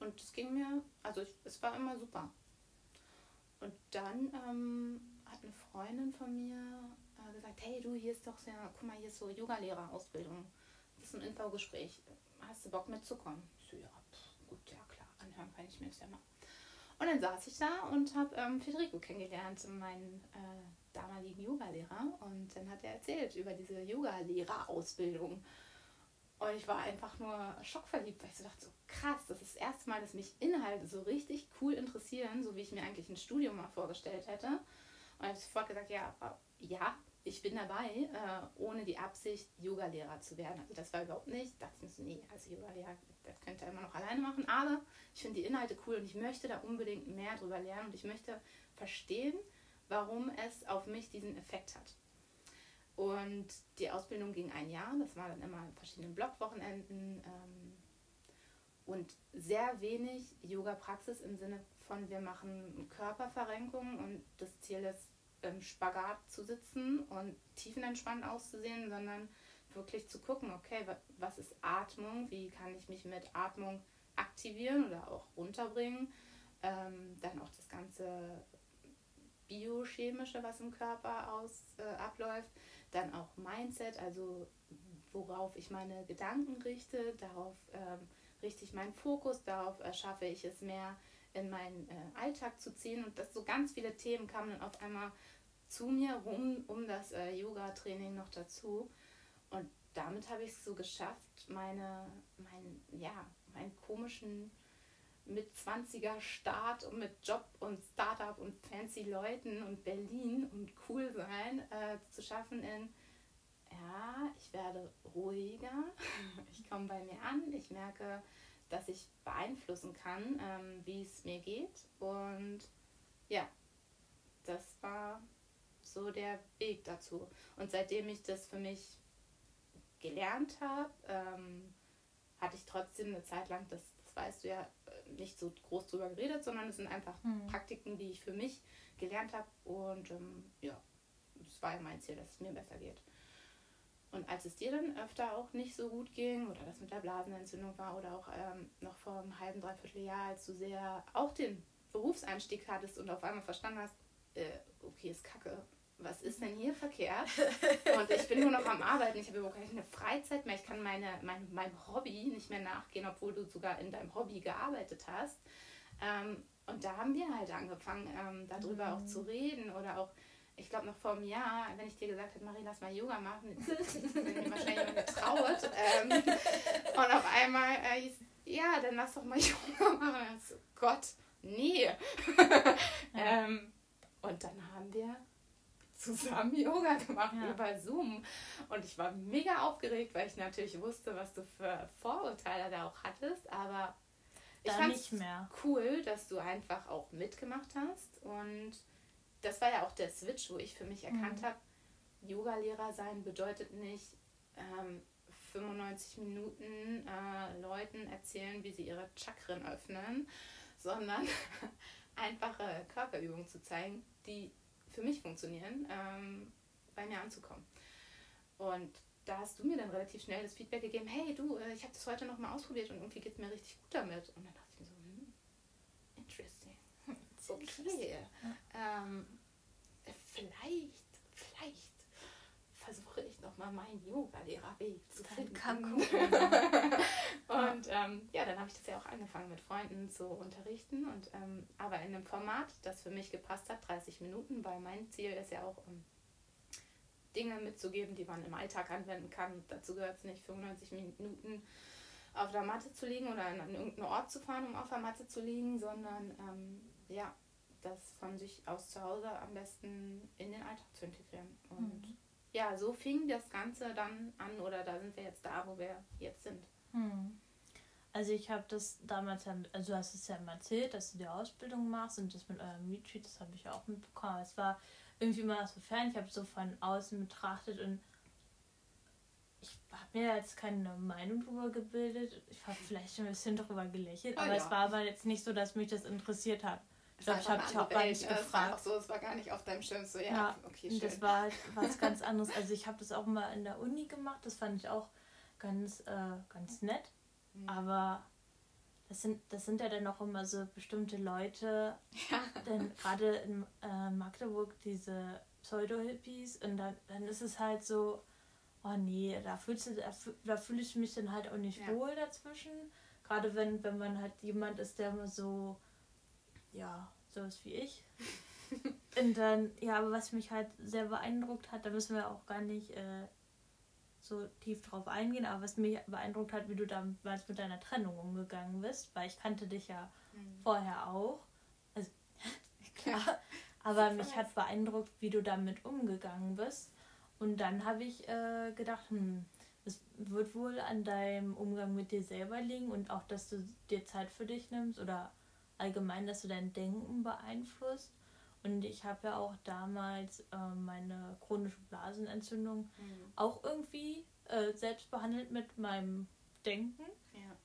Speaker 2: Und es ging mir, also ich, es war immer super. Und dann ähm, hat eine Freundin von mir äh, gesagt, hey du, hier ist doch so, guck mal, hier ist so Yoga-Lehrer-Ausbildung. Das ist ein Infogespräch. Hast du Bock mitzukommen? Ich so, ja, pff, gut, ja klar, anhören kann ich mir das ja mal. Und dann saß ich da und habe ähm, Federico kennengelernt, meinen äh, damaligen Yoga-Lehrer. Und dann hat er erzählt über diese Yoga-Lehrer-Ausbildung. Und ich war einfach nur schockverliebt, weil ich so dachte, so krass, das ist das erste Mal, dass mich Inhalte so richtig cool interessieren, so wie ich mir eigentlich ein Studium mal vorgestellt hätte. Und ich habe sofort gesagt, ja, ja, ich bin dabei, äh, ohne die Absicht, Yoga-Lehrer zu werden. Also das war überhaupt nicht. Da dachte ich mir so, nee, als Yoga-Lehrer, das könnte er immer noch alleine machen. Aber ich finde die Inhalte cool und ich möchte da unbedingt mehr drüber lernen und ich möchte verstehen, warum es auf mich diesen Effekt hat. Und die Ausbildung ging ein Jahr, das war dann immer in verschiedenen Blockwochenenden ähm, und sehr wenig Yoga-Praxis im Sinne von, wir machen Körperverrenkung und das Ziel ist, im Spagat zu sitzen und tiefenentspannt auszusehen, sondern wirklich zu gucken, okay, was ist Atmung, wie kann ich mich mit Atmung aktivieren oder auch runterbringen. Ähm, dann auch das ganze biochemische, was im Körper aus, äh, abläuft. Dann auch Mindset, also worauf ich meine Gedanken richte, darauf ähm, richte ich meinen Fokus, darauf äh, schaffe ich es mehr in meinen äh, Alltag zu ziehen. Und das so ganz viele Themen kamen dann auf einmal zu mir rum, um das äh, Yoga-Training noch dazu. Und damit habe ich es so geschafft, meine, mein, ja, meinen komischen mit 20er Start und mit Job und Startup und fancy Leuten und Berlin und cool sein äh, zu schaffen in, ja, ich werde ruhiger, ich komme bei mir an, ich merke, dass ich beeinflussen kann, ähm, wie es mir geht. Und ja, das war so der Weg dazu. Und seitdem ich das für mich gelernt habe, ähm, hatte ich trotzdem eine Zeit lang, das, das weißt du ja, nicht so groß drüber geredet, sondern es sind einfach mhm. Praktiken, die ich für mich gelernt habe. Und ähm, ja, das war ja mein Ziel, dass es mir besser geht. Und als es dir dann öfter auch nicht so gut ging oder das mit der Blasenentzündung war oder auch ähm, noch vor einem halben, dreiviertel Jahr, als du sehr auch den Berufseinstieg hattest und auf einmal verstanden hast, äh, okay, ist kacke, was ist denn hier verkehrt? Und ich bin nur noch am Arbeiten, ich habe überhaupt keine Freizeit mehr, ich kann meine, mein, meinem Hobby nicht mehr nachgehen, obwohl du sogar in deinem Hobby gearbeitet hast. Ähm, und da haben wir halt angefangen, ähm, darüber mhm. auch zu reden oder auch, ich glaube noch vor einem Jahr, wenn ich dir gesagt hätte, Marie, lass mal Yoga machen, hätte ich wahrscheinlich getraut. Ähm, und auf einmal äh, hieß, ja, dann lass doch mal Yoga machen. So, Gott, nee. Ja. ähm, und dann haben wir zusammen Yoga gemacht ja. über Zoom. Und ich war mega aufgeregt, weil ich natürlich wusste, was du für Vorurteile da auch hattest. Aber ich fand es cool, dass du einfach auch mitgemacht hast. Und das war ja auch der Switch, wo ich für mich erkannt mhm. habe, Yoga-Lehrer sein bedeutet nicht ähm, 95 Minuten äh, Leuten erzählen, wie sie ihre Chakren öffnen, sondern einfache Körperübungen zu zeigen, die für mich funktionieren, ähm, bei mir anzukommen. Und da hast du mir dann relativ schnell das Feedback gegeben, hey du, äh, ich habe das heute nochmal ausprobiert und irgendwie geht es mir richtig gut damit. Und dann dachte ich mir so, hm, interesting. Okay. Ähm, vielleicht, nochmal meinen Yoga-Lehrerweg zu finden. und ähm, ja, dann habe ich das ja auch angefangen mit Freunden zu unterrichten und ähm, aber in einem Format, das für mich gepasst hat, 30 Minuten, weil mein Ziel ist ja auch, um Dinge mitzugeben, die man im Alltag anwenden kann. Dazu gehört es nicht 95 Minuten auf der Matte zu liegen oder an, irgendeinen Ort zu fahren, um auf der Matte zu liegen, sondern ähm, ja, das von sich aus zu Hause am besten in den Alltag zu integrieren. Und mhm ja, so fing das Ganze dann an oder da sind wir jetzt da, wo wir jetzt sind.
Speaker 1: Hm. Also ich habe das damals, also du hast es ja immer erzählt, dass du die Ausbildung machst und das mit eurem Retreat, das habe ich auch mitbekommen. Es war irgendwie immer so fern, ich habe so von außen betrachtet und ich habe mir jetzt keine Meinung darüber gebildet. Ich habe vielleicht ein bisschen darüber gelächelt, oh, aber ja. es war aber jetzt nicht so, dass mich das interessiert hat. Ich ich habe dich auch gar nicht
Speaker 2: gefragt. Es war auch so, es war gar nicht auf deinem Schirm so, ja, ja okay,
Speaker 1: schön. Das war halt was ganz anderes. Also ich habe das auch mal in der Uni gemacht, das fand ich auch ganz, äh, ganz nett. Mhm. Aber das sind, das sind ja dann auch immer so bestimmte Leute, ja. denn gerade in äh, Magdeburg diese Pseudo-Hippies und dann, dann ist es halt so, oh nee, da, fühlst du, da, da fühle ich mich dann halt auch nicht ja. wohl dazwischen. Gerade wenn, wenn man halt jemand ist, der immer so, ja, so ist wie ich. und dann, ja, aber was mich halt sehr beeindruckt hat, da müssen wir auch gar nicht äh, so tief drauf eingehen, aber was mich beeindruckt hat, wie du damals mit deiner Trennung umgegangen bist, weil ich kannte dich ja mhm. vorher auch. Also, klar. aber mich hat beeindruckt, wie du damit umgegangen bist. Und dann habe ich äh, gedacht, hm, es wird wohl an deinem Umgang mit dir selber liegen und auch, dass du dir Zeit für dich nimmst oder allgemein, dass du dein Denken beeinflusst. Und ich habe ja auch damals äh, meine chronische Blasenentzündung mhm. auch irgendwie äh, selbst behandelt mit meinem Denken. Ja.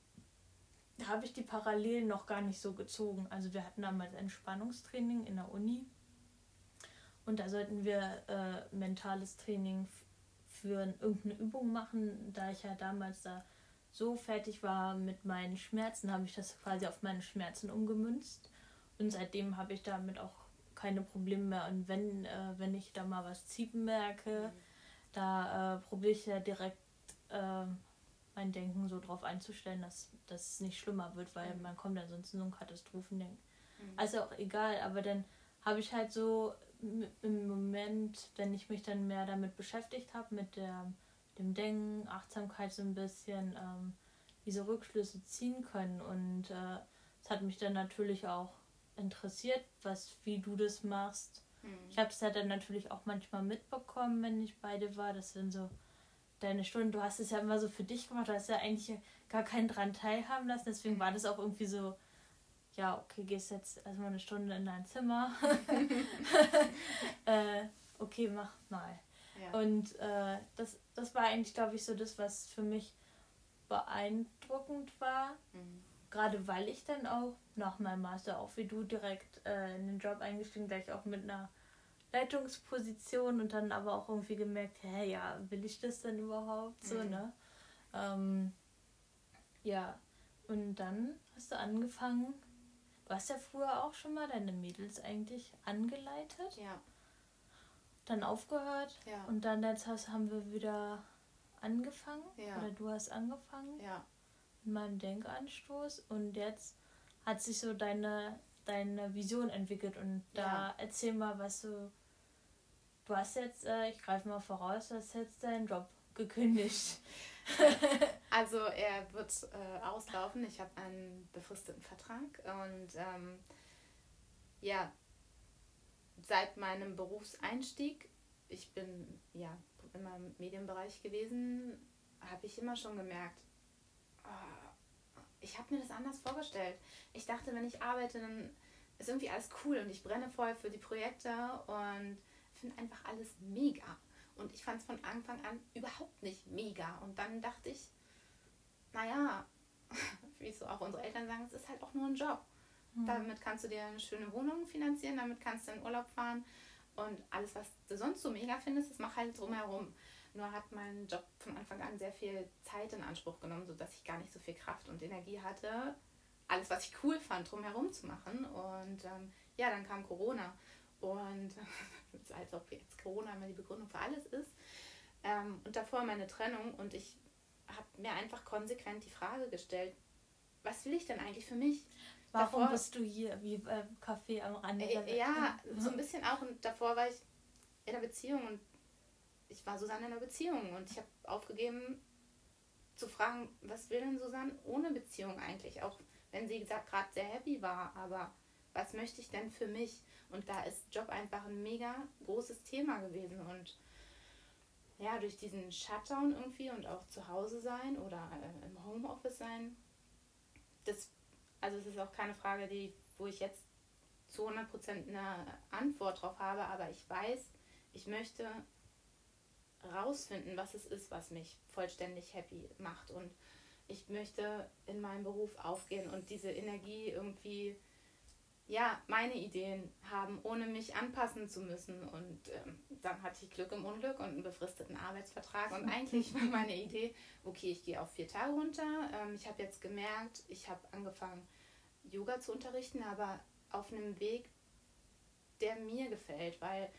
Speaker 1: Da habe ich die Parallelen noch gar nicht so gezogen. Also wir hatten damals Entspannungstraining in der Uni. Und da sollten wir äh, mentales Training für irgendeine Übung machen. Da ich ja damals da so fertig war mit meinen Schmerzen, habe ich das quasi auf meine Schmerzen umgemünzt. Und seitdem habe ich damit auch keine Probleme mehr. Und wenn, äh, wenn ich da mal was ziepen merke, mhm. da äh, probiere ich ja direkt äh, mein Denken so drauf einzustellen, dass, dass es nicht schlimmer wird, weil mhm. man kommt dann sonst in so ein Katastrophendenken. Mhm. Also auch egal, aber dann habe ich halt so im Moment, wenn ich mich dann mehr damit beschäftigt habe, mit der, dem Denken, Achtsamkeit so ein bisschen, ähm, diese Rückschlüsse ziehen können. Und es äh, hat mich dann natürlich auch interessiert, was, wie du das machst. Mhm. Ich habe es ja dann natürlich auch manchmal mitbekommen, wenn ich bei dir war. Das sind so deine Stunden. Du hast es ja immer so für dich gemacht. Du hast ja eigentlich gar keinen dran teilhaben lassen. Deswegen war das auch irgendwie so, ja, okay, gehst jetzt erstmal eine Stunde in dein Zimmer. äh, okay, mach mal. Ja. Und äh, das, das war eigentlich, glaube ich, so das, was für mich beeindruckend war. Mhm gerade weil ich dann auch nach meinem Master, auch wie du, direkt äh, in den Job eingestiegen, gleich auch mit einer Leitungsposition und dann aber auch irgendwie gemerkt, hä, ja, will ich das denn überhaupt so, mhm. ne? Ähm, ja, und dann hast du angefangen, du hast ja früher auch schon mal deine Mädels eigentlich angeleitet. Ja. Dann aufgehört. Ja. Und dann jetzt hast, haben wir wieder angefangen. Ja. Oder du hast angefangen. Ja in meinem Denkanstoß und jetzt hat sich so deine, deine Vision entwickelt und da erzähl mal, was du. Du hast jetzt, äh, ich greife mal voraus, du hast jetzt deinen Job gekündigt.
Speaker 2: also er wird äh, auslaufen. Ich habe einen befristeten Vertrag und ähm, ja, seit meinem Berufseinstieg, ich bin ja immer im Medienbereich gewesen, habe ich immer schon gemerkt, oh, ich habe mir das anders vorgestellt. Ich dachte, wenn ich arbeite, dann ist irgendwie alles cool und ich brenne voll für die Projekte und finde einfach alles mega. Und ich fand es von Anfang an überhaupt nicht mega. Und dann dachte ich, naja, wie so auch unsere Eltern sagen, es ist halt auch nur ein Job. Mhm. Damit kannst du dir eine schöne Wohnung finanzieren, damit kannst du in Urlaub fahren und alles, was du sonst so mega findest, das mach halt drumherum. Nur hat mein Job von Anfang an sehr viel Zeit in Anspruch genommen, sodass ich gar nicht so viel Kraft und Energie hatte, alles, was ich cool fand, drumherum zu machen. Und ähm, ja, dann kam Corona. Und als ob jetzt Corona immer die Begründung für alles ist. Ähm, und davor meine Trennung. Und ich habe mir einfach konsequent die Frage gestellt, was will ich denn eigentlich für mich?
Speaker 1: Warum davor, bist du hier wie äh, Kaffee am Rande?
Speaker 2: Äh, ja, so ein bisschen auch. Und davor war ich in einer Beziehung und ich war Susanne in einer Beziehung und ich habe aufgegeben zu fragen, was will denn Susanne ohne Beziehung eigentlich? Auch wenn sie gesagt gerade sehr happy war, aber was möchte ich denn für mich? Und da ist Job einfach ein mega großes Thema gewesen und ja, durch diesen Shutdown irgendwie und auch zu Hause sein oder äh, im Homeoffice sein, das, also es ist auch keine Frage, die, wo ich jetzt zu 100% eine Antwort drauf habe, aber ich weiß, ich möchte rausfinden, was es ist, was mich vollständig happy macht. Und ich möchte in meinem Beruf aufgehen und diese Energie irgendwie ja, meine Ideen haben, ohne mich anpassen zu müssen. Und ähm, dann hatte ich Glück im Unglück und einen befristeten Arbeitsvertrag. Und eigentlich war meine Idee, okay, ich gehe auf vier Tage runter. Ähm, ich habe jetzt gemerkt, ich habe angefangen, Yoga zu unterrichten, aber auf einem Weg, der mir gefällt, weil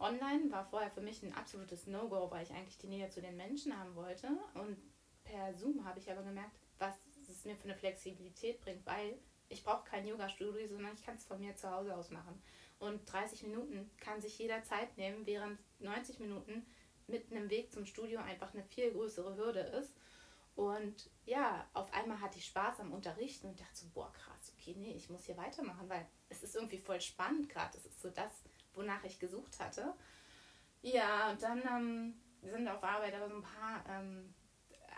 Speaker 2: online war vorher für mich ein absolutes No-Go, weil ich eigentlich die Nähe zu den Menschen haben wollte. Und per Zoom habe ich aber gemerkt, was es mir für eine Flexibilität bringt, weil ich brauche kein Yoga-Studio, sondern ich kann es von mir zu Hause aus machen. Und 30 Minuten kann sich jeder Zeit nehmen, während 90 Minuten mit einem Weg zum Studio einfach eine viel größere Hürde ist. Und ja, auf einmal hatte ich Spaß am Unterrichten und dachte so, boah, krass, okay, nee, ich muss hier weitermachen, weil es ist irgendwie voll spannend gerade. Es ist so das, wonach ich gesucht hatte. Ja, und dann ähm, sind auf Arbeit aber so ein paar ähm,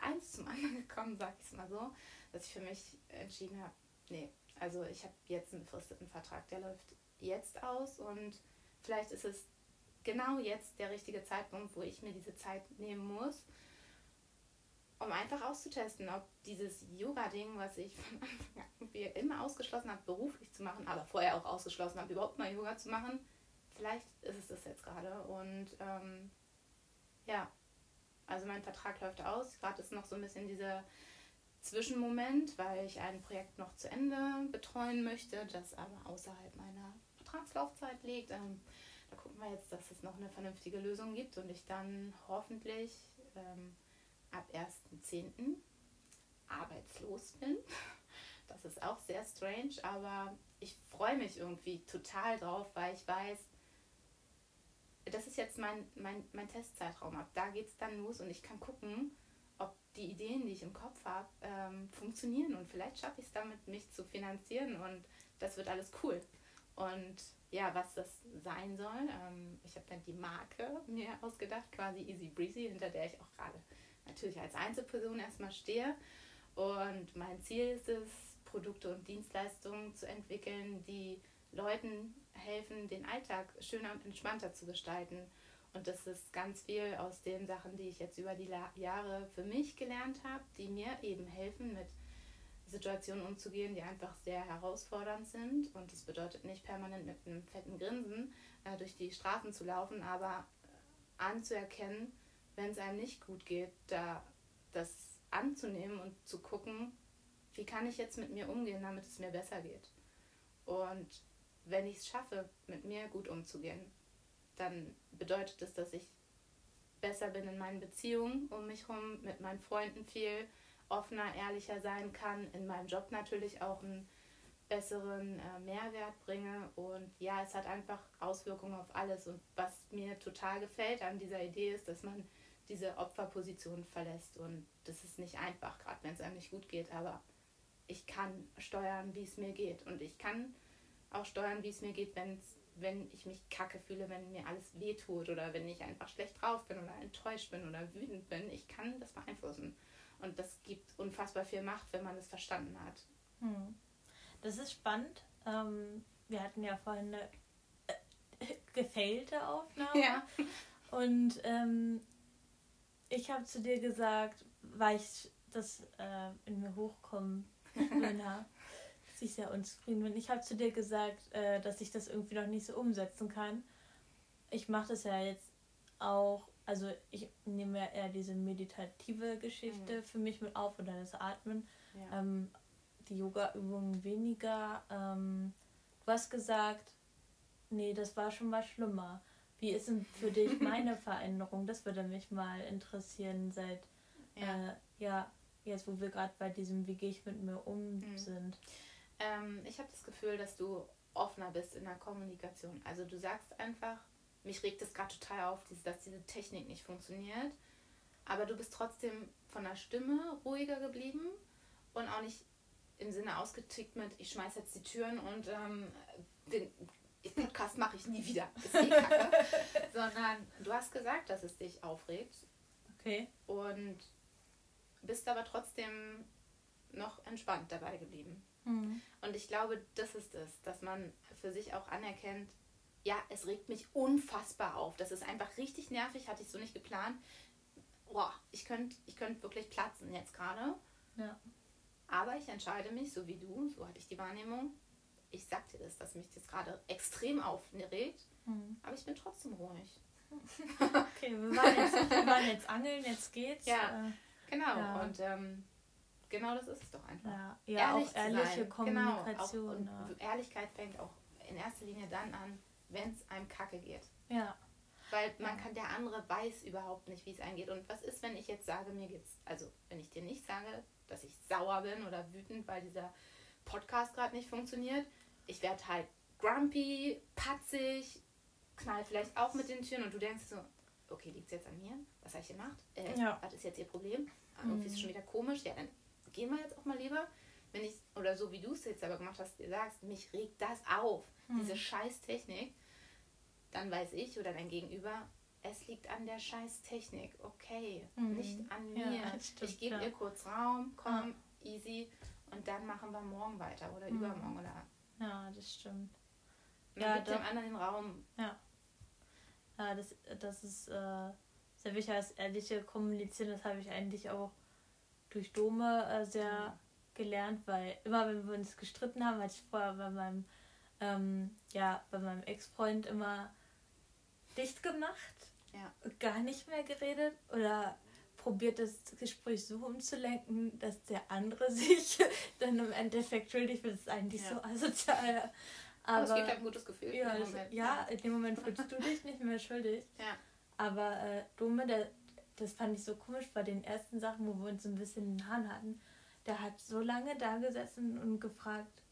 Speaker 2: eins zum anderen gekommen, sag ich es mal so, dass ich für mich entschieden habe, nee, also ich habe jetzt einen befristeten Vertrag, der läuft jetzt aus und vielleicht ist es genau jetzt der richtige Zeitpunkt, wo ich mir diese Zeit nehmen muss, um einfach auszutesten, ob dieses Yoga-Ding, was ich von Anfang an immer ausgeschlossen habe, beruflich zu machen, aber vorher auch ausgeschlossen habe, überhaupt mal Yoga zu machen, vielleicht ist es das jetzt gerade. Und ähm, ja, also mein Vertrag läuft aus. Gerade ist noch so ein bisschen dieser Zwischenmoment, weil ich ein Projekt noch zu Ende betreuen möchte, das aber außerhalb meiner Vertragslaufzeit liegt. Ähm, da gucken wir jetzt, dass es noch eine vernünftige Lösung gibt und ich dann hoffentlich ähm, ab 1.10. arbeitslos bin. Das ist auch sehr strange, aber ich freue mich irgendwie total drauf, weil ich weiß, das ist jetzt mein, mein, mein Testzeitraum. Ab da geht es dann los und ich kann gucken, die Ideen, die ich im Kopf habe, ähm, funktionieren und vielleicht schaffe ich es damit, mich zu finanzieren und das wird alles cool. Und ja, was das sein soll, ähm, ich habe dann die Marke mir ausgedacht, quasi Easy Breezy, hinter der ich auch gerade natürlich als Einzelperson erstmal stehe. Und mein Ziel ist es, Produkte und Dienstleistungen zu entwickeln, die Leuten helfen, den Alltag schöner und entspannter zu gestalten und das ist ganz viel aus den Sachen, die ich jetzt über die Jahre für mich gelernt habe, die mir eben helfen, mit Situationen umzugehen, die einfach sehr herausfordernd sind. Und das bedeutet nicht permanent mit einem fetten Grinsen äh, durch die Straßen zu laufen, aber äh, anzuerkennen, wenn es einem nicht gut geht, da das anzunehmen und zu gucken, wie kann ich jetzt mit mir umgehen, damit es mir besser geht. Und wenn ich es schaffe, mit mir gut umzugehen, dann bedeutet es, dass ich besser bin in meinen Beziehungen um mich herum, mit meinen Freunden viel offener, ehrlicher sein kann, in meinem Job natürlich auch einen besseren äh, Mehrwert bringe. Und ja, es hat einfach Auswirkungen auf alles. Und was mir total gefällt an dieser Idee ist, dass man diese Opferposition verlässt. Und das ist nicht einfach, gerade wenn es einem nicht gut geht, aber ich kann steuern, wie es mir geht. Und ich kann auch steuern, wie es mir geht, wenn es wenn ich mich kacke fühle, wenn mir alles wehtut oder wenn ich einfach schlecht drauf bin oder enttäuscht bin oder wütend bin. Ich kann das beeinflussen. Und das gibt unfassbar viel Macht, wenn man es verstanden hat.
Speaker 1: Hm. Das ist spannend. Ähm, wir hatten ja vorhin eine äh, gefailte Aufnahme. Ja. Und ähm, ich habe zu dir gesagt, weil ich das äh, in mir hochkommen will, ich sehr unzufrieden bin. Ich habe zu dir gesagt, äh, dass ich das irgendwie noch nicht so umsetzen kann. Ich mache das ja jetzt auch, also ich nehme ja eher diese meditative Geschichte mhm. für mich mit auf oder das Atmen. Ja. Ähm, die Yoga-Übungen weniger. Ähm, du hast gesagt, nee, das war schon mal schlimmer. Wie ist denn für dich meine Veränderung? Das würde mich mal interessieren seit, ja, äh, ja jetzt wo wir gerade bei diesem Wie gehe ich mit mir um mhm. sind.
Speaker 2: Ähm, ich habe das Gefühl, dass du offener bist in der Kommunikation. Also du sagst einfach, mich regt es gerade total auf, dass diese Technik nicht funktioniert. Aber du bist trotzdem von der Stimme ruhiger geblieben und auch nicht im Sinne ausgetickt mit, ich schmeiß jetzt die Türen und ähm, den Podcast mache ich nie wieder. Ist eh kacke. Sondern du hast gesagt, dass es dich aufregt. Okay. Und bist aber trotzdem noch entspannt dabei geblieben. Mhm. Und ich glaube, das ist es, dass man für sich auch anerkennt, ja, es regt mich unfassbar auf. Das ist einfach richtig nervig, hatte ich so nicht geplant. Boah, ich könnte ich könnt wirklich platzen jetzt gerade. Ja. Aber ich entscheide mich, so wie du, so hatte ich die Wahrnehmung, ich sag dir das, dass mich das gerade extrem aufregt,
Speaker 1: Mhm.
Speaker 2: aber ich bin trotzdem ruhig.
Speaker 1: Okay, wir waren, jetzt, wir waren jetzt angeln, jetzt geht's.
Speaker 2: Ja.
Speaker 1: Äh,
Speaker 2: Genau,
Speaker 1: Ja.
Speaker 2: und ähm, genau das ist es doch einfach.
Speaker 1: ja, ja auch
Speaker 2: zu
Speaker 1: ehrliche
Speaker 2: sein.
Speaker 1: Kommunikation.
Speaker 2: Genau, auch, und Ehrlichkeit fängt auch in erster Linie dann an, wenn es einem kacke geht.
Speaker 1: ja. ja.
Speaker 2: Weil man
Speaker 1: Ja.
Speaker 2: kann, der andere weiß überhaupt nicht, wie es eingeht. Und was ist, wenn ich jetzt sage, mir geht's, also wenn ich dir nicht sage, dass ich sauer bin oder wütend, weil dieser Podcast gerade nicht funktioniert. Ich werde halt grumpy, patzig, knall vielleicht auch mit den Türen und du denkst so, okay, liegt es jetzt an mir? Was habe ich gemacht? Äh,
Speaker 1: Ja.
Speaker 2: Was ist jetzt ihr Problem? Ah, Irgendwie ist es schon wieder komisch. Ja, dann gehen wir jetzt auch mal lieber. Wenn ich, oder so wie du es jetzt aber gemacht hast, dir sagst, mich regt das auf, diese scheiß Technik, dann weiß ich oder dein Gegenüber, es liegt an der scheiß Technik. Okay,
Speaker 1: Mhm.
Speaker 2: nicht an
Speaker 1: Ja,
Speaker 2: mir.
Speaker 1: das stimmt,
Speaker 2: ich gebe
Speaker 1: ja.
Speaker 2: ihr kurz Raum, komm, easy. Und dann machen wir morgen weiter oder
Speaker 1: Mhm.
Speaker 2: übermorgen oder
Speaker 1: ja, das stimmt.
Speaker 2: man
Speaker 1: Ja,
Speaker 2: gibt
Speaker 1: doch.
Speaker 2: dem anderen den Raum.
Speaker 1: Ja, das, das ist äh, sehr wichtig, das ehrliche Kommunizieren, das habe ich eigentlich auch durch Dome äh, sehr gelernt, weil immer wenn wir uns gestritten haben, hatte ich vorher bei meinem, ähm, ja, bei meinem Ex-Freund immer dicht gemacht,
Speaker 2: Ja.
Speaker 1: gar nicht mehr geredet oder probiert das Gespräch so umzulenken, dass der andere sich dann im Endeffekt schuldig wird. Das ist eigentlich
Speaker 2: Ja.
Speaker 1: so asozial.
Speaker 2: Aber,
Speaker 1: Aber
Speaker 2: es gibt ein gutes Gefühl.
Speaker 1: ja,
Speaker 2: im
Speaker 1: das,
Speaker 2: Moment.
Speaker 1: ja, in dem Moment fühlst du dich nicht mehr schuldig.
Speaker 2: Ja.
Speaker 1: Aber äh, Dome, der, das fand ich so komisch bei den ersten Sachen, wo wir uns ein bisschen in den Haaren hatten. Der hat so lange da gesessen und gefragt,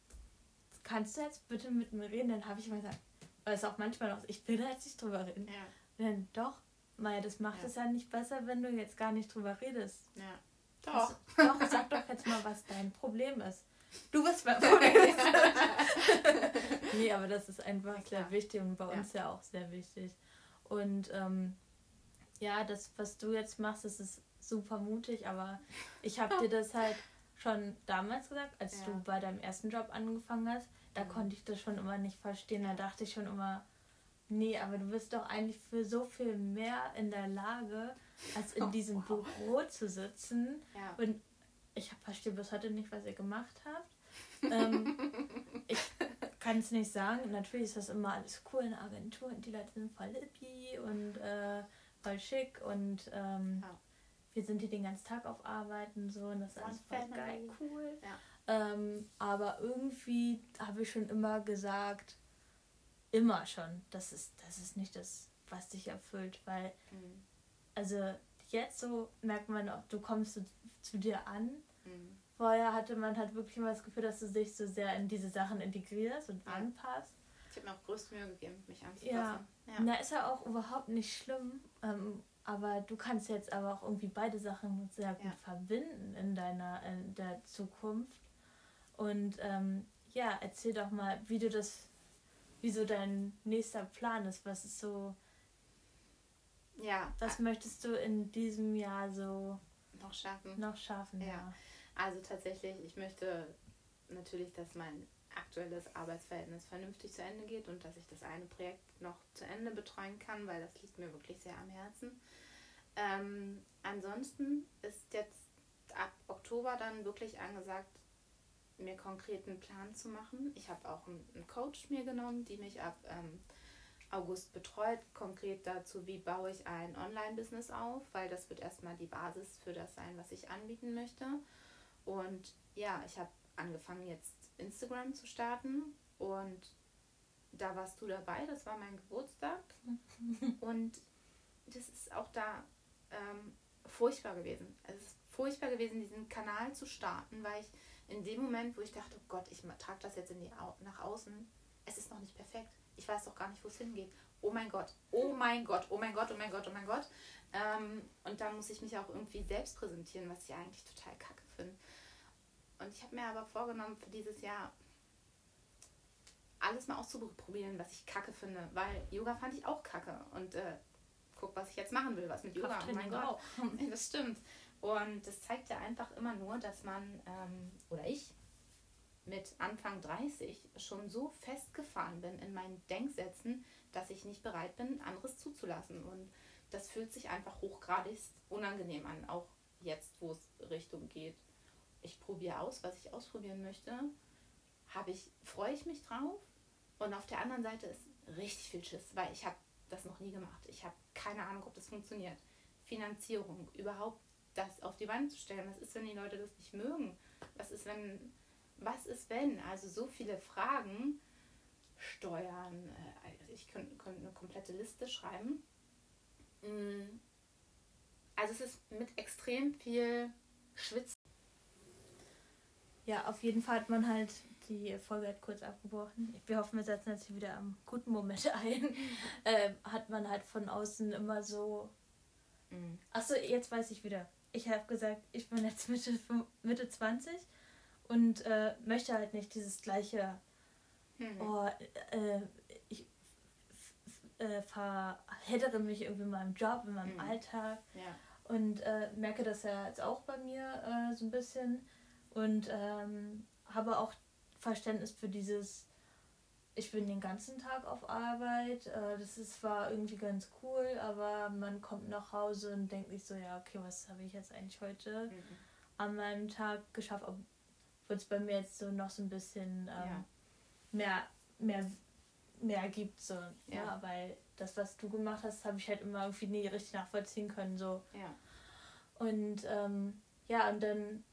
Speaker 1: kannst du jetzt bitte mit mir reden? Dann habe ich mal gesagt, weil es auch manchmal noch, ich will da jetzt nicht drüber reden.
Speaker 2: Ja.
Speaker 1: Dann, doch, Maya, das macht
Speaker 2: Ja.
Speaker 1: es ja nicht besser, wenn du jetzt gar nicht drüber redest.
Speaker 2: ja.
Speaker 1: Also,
Speaker 2: Doch.
Speaker 1: doch, sag doch jetzt mal, was dein Problem ist. Du bist mein Problem. nee, aber das ist einfach sehr wichtig und bei
Speaker 2: Ja.
Speaker 1: uns ja auch sehr wichtig. Und ähm, ja, das, was du jetzt machst, das ist super mutig, aber ich habe dir das halt schon damals gesagt, als
Speaker 2: Ja.
Speaker 1: du bei deinem ersten Job angefangen hast, da
Speaker 2: Mhm.
Speaker 1: konnte ich das schon immer nicht verstehen. Da dachte ich schon immer, nee, aber du bist doch eigentlich für so viel mehr in der Lage, als in
Speaker 2: Oh,
Speaker 1: diesem
Speaker 2: wow.
Speaker 1: Büro zu sitzen.
Speaker 2: Ja.
Speaker 1: Und ich verstehe bis heute nicht, was ihr gemacht habt. ähm, ich kann es nicht sagen. Natürlich ist das immer alles cool in der Agentur und die Leute sind voll hippie und äh, voll schick und ähm,
Speaker 2: Ja.
Speaker 1: wir sind hier den ganzen Tag auf Arbeit und so und das ist alles voll
Speaker 2: family.
Speaker 1: geil, cool.
Speaker 2: Ja.
Speaker 1: Ähm, aber irgendwie habe ich schon immer gesagt, immer schon, das ist, das ist nicht das, was dich erfüllt, weil
Speaker 2: Mhm.
Speaker 1: also jetzt so merkt man auch, du kommst zu, zu dir an.
Speaker 2: Mhm.
Speaker 1: Vorher hatte man halt wirklich immer das Gefühl, dass du dich so sehr in diese Sachen integrierst und
Speaker 2: Ja.
Speaker 1: anpasst.
Speaker 2: Ich habe mir auch größte Mühe gegeben, mich anzupassen.
Speaker 1: Ja.
Speaker 2: Ja.
Speaker 1: Da ist ja auch überhaupt nicht schlimm. Ähm, aber du kannst jetzt aber auch irgendwie beide Sachen sehr gut
Speaker 2: Ja.
Speaker 1: verbinden in deiner in der Zukunft. Und ähm, ja, erzähl doch mal, wie du das, wie so dein nächster Plan ist. Was ist so,
Speaker 2: ja.
Speaker 1: was möchtest du in diesem Jahr so
Speaker 2: noch schaffen.
Speaker 1: noch schaffen?
Speaker 2: Ja. Also tatsächlich, ich möchte natürlich, dass mein aktuelles Arbeitsverhältnis vernünftig zu Ende geht und dass ich das eine Projekt noch zu Ende betreuen kann, weil das liegt mir wirklich sehr am Herzen. Ähm, ansonsten ist jetzt ab Oktober dann wirklich angesagt, mir konkreten Plan zu machen. Ich habe auch einen Coach mir genommen, die mich ab ähm, August betreut. Konkret dazu, wie baue ich ein Online-Business auf, weil das wird erstmal die Basis für das sein, was ich anbieten möchte. Und ja, ich habe angefangen jetzt Instagram zu starten und da warst du dabei, das war mein Geburtstag. und das ist auch da ähm, furchtbar gewesen. Es ist furchtbar gewesen, diesen Kanal zu starten, weil ich in dem Moment, wo ich dachte, oh Gott, ich trage das jetzt in die Au nach außen, es ist noch nicht perfekt. Ich weiß doch gar nicht, wo es hingeht. Oh mein Gott, oh mein Gott, oh mein Gott, oh mein Gott, oh mein Gott. Ähm, und da muss ich mich auch irgendwie selbst präsentieren, was ich eigentlich total kacke finde. Und ich habe mir aber vorgenommen, für dieses Jahr alles mal auszuprobieren, was ich kacke finde, weil Yoga fand ich auch kacke. Und äh, guck, was ich jetzt machen will, was mit Yoga. Oh mein Gott.
Speaker 1: auch.
Speaker 2: Das stimmt. Und das zeigt ja einfach immer nur, dass man, ähm, oder ich, mit Anfang 30 schon so festgefahren bin in meinen Denksätzen, dass ich nicht bereit bin, anderes zuzulassen. Und das fühlt sich einfach hochgradig unangenehm an, auch jetzt, wo es Richtung geht. Ich probiere aus, was ich ausprobieren möchte, habe ich, freue ich mich drauf. Und auf der anderen Seite ist richtig viel Schiss, weil ich habe das noch nie gemacht. Ich habe keine Ahnung, ob das funktioniert. Finanzierung, überhaupt das auf die Wand zu stellen. Was ist, wenn die Leute das nicht mögen? Was ist, wenn, was ist, wenn? Also so viele Fragen, Steuern, äh, ich könnte, könnte eine komplette Liste schreiben. Mm. Also es ist mit extrem viel Schwitzen.
Speaker 1: Ja, auf jeden Fall hat man halt die Folge hat kurz abgebrochen. Wir hoffen, wir setzen jetzt hier wieder am guten Moment ein. äh, hat man halt von außen immer so. Mhm. Achso, jetzt weiß ich wieder. Ich habe gesagt, ich bin jetzt Mitte, Mitte 20 und äh, möchte halt nicht dieses gleiche. Mhm. Oh, äh, ich äh, verheddere mich irgendwie in meinem Job, in meinem mhm. Alltag. Ja. Und äh, merke das ja jetzt auch bei mir äh, so ein bisschen. Und ähm, habe auch Verständnis für dieses, ich bin den ganzen Tag auf Arbeit. Äh, das ist zwar irgendwie ganz cool, aber man kommt nach Hause und denkt sich so, ja, okay, was habe ich jetzt eigentlich heute mhm. an meinem Tag geschafft? Obwohl es bei mir jetzt so noch so ein bisschen ähm, ja. mehr, mehr, mehr gibt. So, ja. ja. weil das, was du gemacht hast, habe ich halt immer irgendwie nie richtig nachvollziehen können. So. Ja. Und ähm, ja, und dann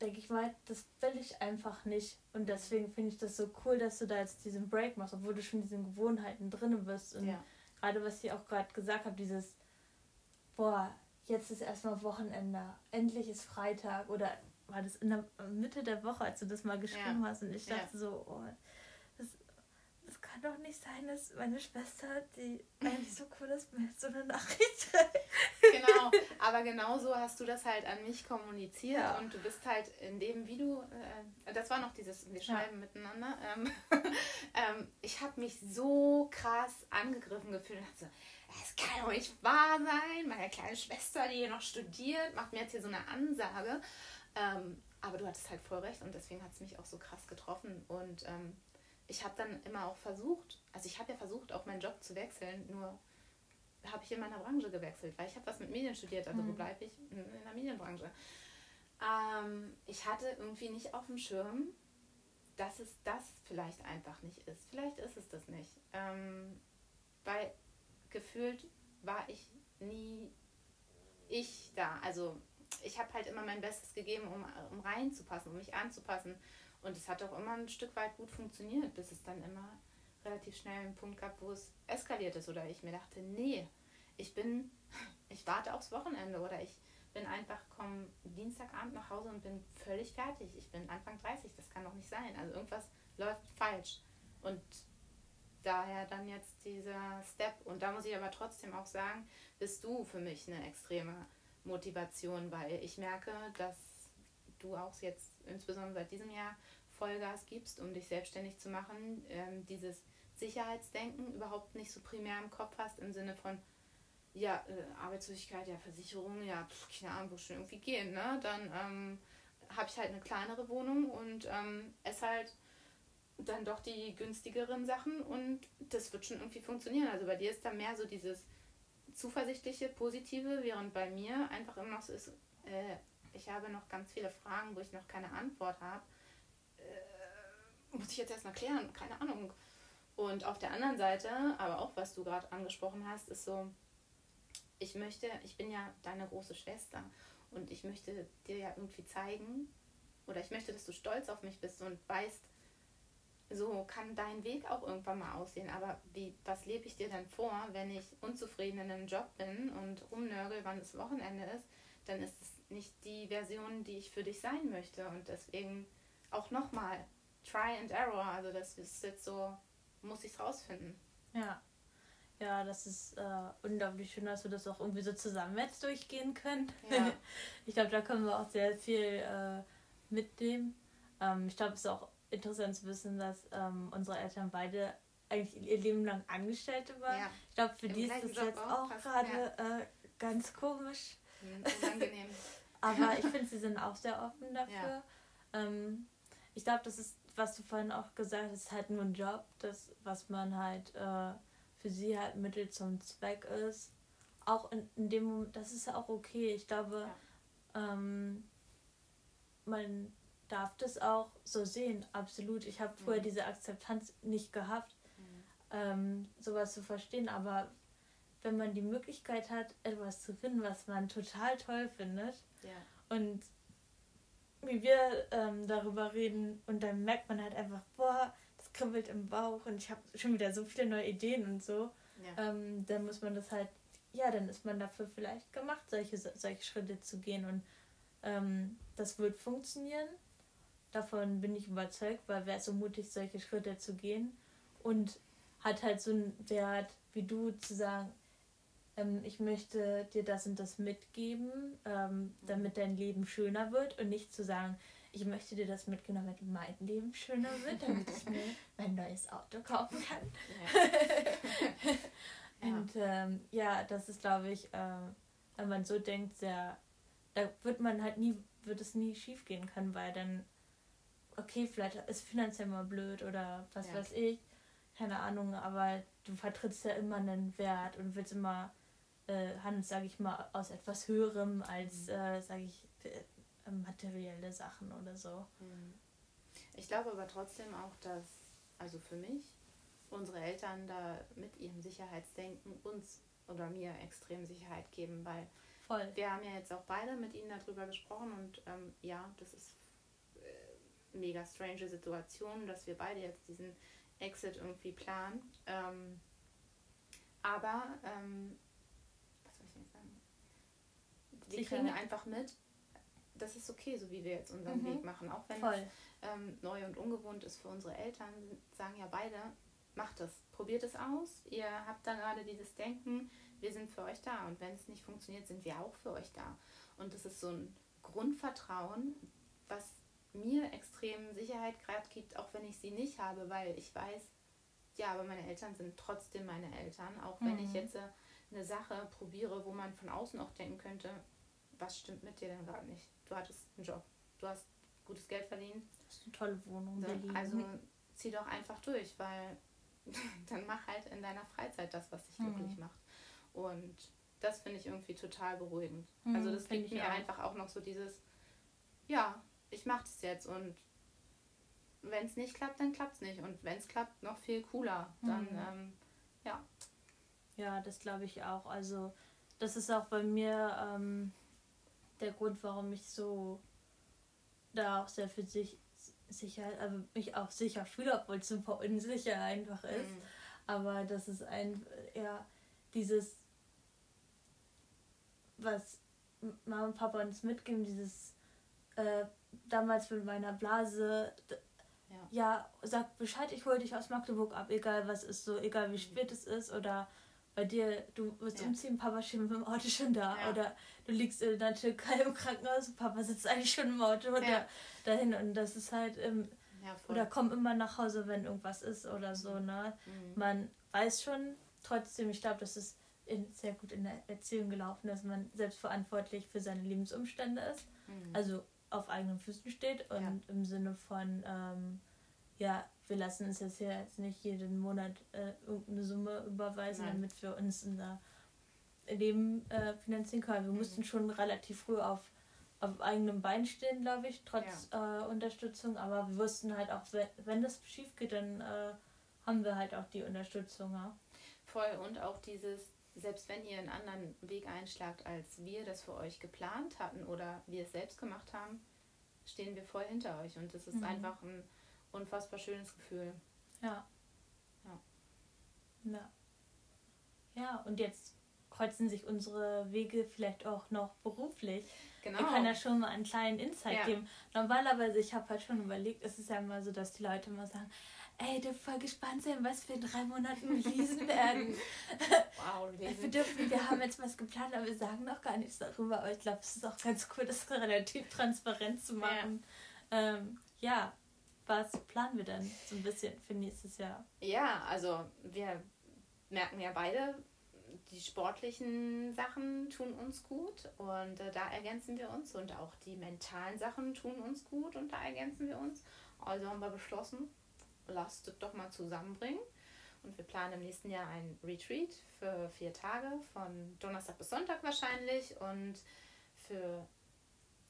Speaker 1: denke ich mal, das will ich einfach nicht. Und deswegen finde ich das so cool, dass du da jetzt diesen Break machst, obwohl du schon in diesen Gewohnheiten drin bist. Und ja. gerade was ich auch gerade gesagt habe, dieses, boah, jetzt ist erstmal Wochenende, endlich ist Freitag oder war das in der Mitte der Woche, als du das mal geschrieben ja. hast und ich dachte ja. so, oh, kann doch nicht sein, dass meine Schwester, die eigentlich so cool ist, mir so eine Nachricht.
Speaker 2: Genau, aber genau so hast du das halt an mich kommuniziert ja. und du bist halt in dem, wie du, äh, das war noch dieses, wir schreiben ja. miteinander, ähm, ähm, ich habe mich so krass angegriffen gefühlt und dachte so, es kann doch nicht wahr sein, meine kleine Schwester, die hier noch studiert, macht mir jetzt hier so eine Ansage. Ähm, aber du hattest halt voll recht und deswegen hat es mich auch so krass getroffen und ähm, ich habe dann immer auch versucht, also ich habe ja versucht, auch meinen Job zu wechseln, nur habe ich in meiner Branche gewechselt, weil ich habe was mit Medien studiert, also mhm. wo bleibe ich? In der Medienbranche. Ähm, ich hatte irgendwie nicht auf dem Schirm, dass es das vielleicht einfach nicht ist. Vielleicht ist es das nicht. Ähm, weil gefühlt war ich nie ich da. Also ich habe halt immer mein Bestes gegeben, um, um reinzupassen, um mich anzupassen und es hat auch immer ein Stück weit gut funktioniert, bis es dann immer relativ schnell einen Punkt gab, wo es eskaliert ist oder ich mir dachte, nee, ich bin, ich warte aufs Wochenende oder ich bin einfach, komme Dienstagabend nach Hause und bin völlig fertig. Ich bin Anfang 30, das kann doch nicht sein. Also irgendwas läuft falsch. Und daher dann jetzt dieser Step. Und da muss ich aber trotzdem auch sagen, bist du für mich eine extreme Motivation, weil ich merke, dass du auch jetzt insbesondere seit diesem Jahr Vollgas gibst, um dich selbstständig zu machen, ähm, dieses Sicherheitsdenken überhaupt nicht so primär im Kopf hast, im Sinne von, ja, äh, Arbeitslosigkeit, ja, Versicherung, ja, pf, keine Ahnung, wo schon irgendwie gehen, ne? Dann ähm, habe ich halt eine kleinere Wohnung und ähm, es halt dann doch die günstigeren Sachen und das wird schon irgendwie funktionieren. Also bei dir ist da mehr so dieses zuversichtliche, positive, während bei mir einfach immer noch so ist, äh, ich habe noch ganz viele Fragen, wo ich noch keine Antwort habe muss ich jetzt erstmal klären, keine Ahnung. Und auf der anderen Seite, aber auch was du gerade angesprochen hast, ist so, ich möchte, ich bin ja deine große Schwester und ich möchte dir ja irgendwie zeigen oder ich möchte, dass du stolz auf mich bist und weißt, so kann dein Weg auch irgendwann mal aussehen. Aber wie, was lebe ich dir denn vor, wenn ich unzufrieden in einem Job bin und rumnörgel, wann das Wochenende ist, dann ist es nicht die Version, die ich für dich sein möchte. Und deswegen auch nochmal, Try and Error. Also das ist jetzt so, muss ich es rausfinden.
Speaker 1: Ja. Ja, das ist äh, unglaublich schön, dass wir das auch irgendwie so zusammen jetzt durchgehen können. Ja. ich glaube, da können wir auch sehr viel äh, mitnehmen. Ähm, ich glaube, es ist auch interessant zu wissen, dass ähm, unsere Eltern beide eigentlich ihr Leben lang Angestellte waren. Ja. Ich glaube, für Im die ist das jetzt auch, gerade ja. äh, ganz komisch. Unangenehm. Aber ich finde, sie sind auch sehr offen dafür. Ähm, ich glaube, das ist was du vorhin auch gesagt hast, ist halt nur ein Job, das, was man halt äh, für sie halt Mittel zum Zweck ist. Auch in, in dem Moment, das ist ja auch okay. Ich glaube, ja. ähm, man darf das auch so sehen, absolut. Ich habe vorher mhm. diese Akzeptanz nicht gehabt, mhm. ähm, sowas zu verstehen, aber wenn man die Möglichkeit hat, etwas zu finden, was man total toll findet ja. und wie wir ähm, darüber reden und dann merkt man halt einfach, boah, das kribbelt im Bauch und ich habe schon wieder so viele neue Ideen und so, ja. ähm, dann muss man das halt, ja, dann ist man dafür vielleicht gemacht, solche, solche Schritte zu gehen und ähm, das wird funktionieren. Davon bin ich überzeugt, weil wer ist so mutig, solche Schritte zu gehen und hat halt so einen Wert wie du zu sagen, ähm, ich möchte dir das und das mitgeben, ähm, damit dein Leben schöner wird und nicht zu sagen, ich möchte dir das mitgeben, damit mein Leben schöner wird, damit ich mir mein neues Auto kaufen kann. Ja. und ähm, ja, das ist, glaube ich, äh, wenn man so denkt, sehr, da wird man halt nie, wird es nie schief gehen können, weil dann, okay, vielleicht ist finanziell mal blöd oder was ja. weiß ich, keine Ahnung, aber du vertrittst ja immer einen Wert und willst immer äh, Hand, sage ich mal, aus etwas Höherem als, mhm. äh, sage ich, äh, materielle Sachen oder so.
Speaker 2: Mhm. Ich glaube aber trotzdem auch, dass, also für mich, unsere Eltern da mit ihrem Sicherheitsdenken uns oder mir extrem Sicherheit geben, weil Voll. wir haben ja jetzt auch beide mit ihnen darüber gesprochen und ähm, ja, das ist äh, mega strange Situation, dass wir beide jetzt diesen Exit irgendwie planen. Ähm, aber ähm, die Sicher. kriegen einfach mit, das ist okay, so wie wir jetzt unseren mhm. Weg machen. Auch wenn es ähm, neu und ungewohnt ist für unsere Eltern, sagen ja beide, macht es, probiert es aus. Ihr habt da gerade dieses Denken, wir sind für euch da. Und wenn es nicht funktioniert, sind wir auch für euch da. Und das ist so ein Grundvertrauen, was mir extrem Sicherheit gerade gibt, auch wenn ich sie nicht habe, weil ich weiß, ja, aber meine Eltern sind trotzdem meine Eltern, auch wenn ich mhm. jetzt äh, eine Sache probiere, wo man von außen auch denken könnte, was stimmt mit dir denn gerade nicht? Du hattest einen Job, du hast gutes Geld verdient.
Speaker 1: Das ist eine tolle Wohnung.
Speaker 2: So, also zieh doch einfach durch, weil dann mach halt in deiner Freizeit das, was dich mhm. glücklich macht. Und das finde ich irgendwie total beruhigend. Mhm, also das gibt mir auch. einfach auch noch so dieses, ja, ich mache das jetzt und wenn es nicht klappt, dann klappt es nicht. Und wenn es klappt, noch viel cooler. Dann, mhm. ähm, ja.
Speaker 1: Ja, das glaube ich auch. Also das ist auch bei mir ähm, der Grund, warum ich so da auch sehr für sich Sicherheit, also mich auch sicher fühle, obwohl es super unsicher einfach ist. Mhm. Aber das ist ein, ja, dieses, was Mama und Papa uns mitgeben, dieses äh, damals mit meiner Blase, ja. ja, sag Bescheid, ich hole dich aus Magdeburg ab, egal was ist, so egal wie mhm. spät es ist oder bei dir, du wirst ja. umziehen, Papa steht mit dem Auto schon da. Ja. Oder du liegst in der Türkei im Krankenhaus, Papa sitzt eigentlich schon im Auto ja. da, dahin. Und das ist halt, ähm, oder komm immer nach Hause, wenn irgendwas ist oder so. Mhm. Ne? Mhm. Man weiß schon trotzdem, ich glaube, das ist in, sehr gut in der Erziehung gelaufen, dass man selbstverantwortlich für seine Lebensumstände ist. Mhm. Also auf eigenen Füßen steht und im Sinne von, ähm, ja, wir lassen uns jetzt hier jetzt nicht jeden Monat äh, irgendeine Summe überweisen, Nein. damit wir uns unser Leben äh, finanzieren können. Wir mhm. mussten schon relativ früh auf, auf eigenem Bein stehen, glaube ich, trotz ja. äh, Unterstützung. Aber wir wussten halt auch, wenn, wenn das schief geht, dann äh, haben wir halt auch die Unterstützung. Ja.
Speaker 2: Voll und auch dieses, selbst wenn ihr einen anderen Weg einschlagt, als wir das für euch geplant hatten oder wir es selbst gemacht haben, stehen wir voll hinter euch. Und das ist mhm. einfach ein unfassbar schönes Gefühl.
Speaker 1: Ja. Ja. Ja. Ja, und jetzt kreuzen sich unsere Wege vielleicht auch noch beruflich. Genau. Wir können ja schon mal einen kleinen Insight ja. geben. Normalerweise, ich habe halt schon überlegt, es ist ja immer so, dass die Leute immer sagen, ey, du voll gespannt sein, was wir in drei Monaten lesen werden. wow, lesen. Wir, dürfen, wir haben jetzt was geplant, aber wir sagen noch gar nichts darüber. Aber ich glaube, es ist auch ganz cool, das relativ transparent zu machen. Ja. Ähm, ja, was planen wir denn so ein bisschen für nächstes Jahr?
Speaker 2: Ja, also wir merken ja beide, die sportlichen Sachen tun uns gut und äh, da ergänzen wir uns und auch die mentalen Sachen tun uns gut und da ergänzen wir uns. Also haben wir beschlossen, lasst es doch mal zusammenbringen. Und wir planen im nächsten Jahr ein Retreat für vier Tage, von Donnerstag bis Sonntag wahrscheinlich und für,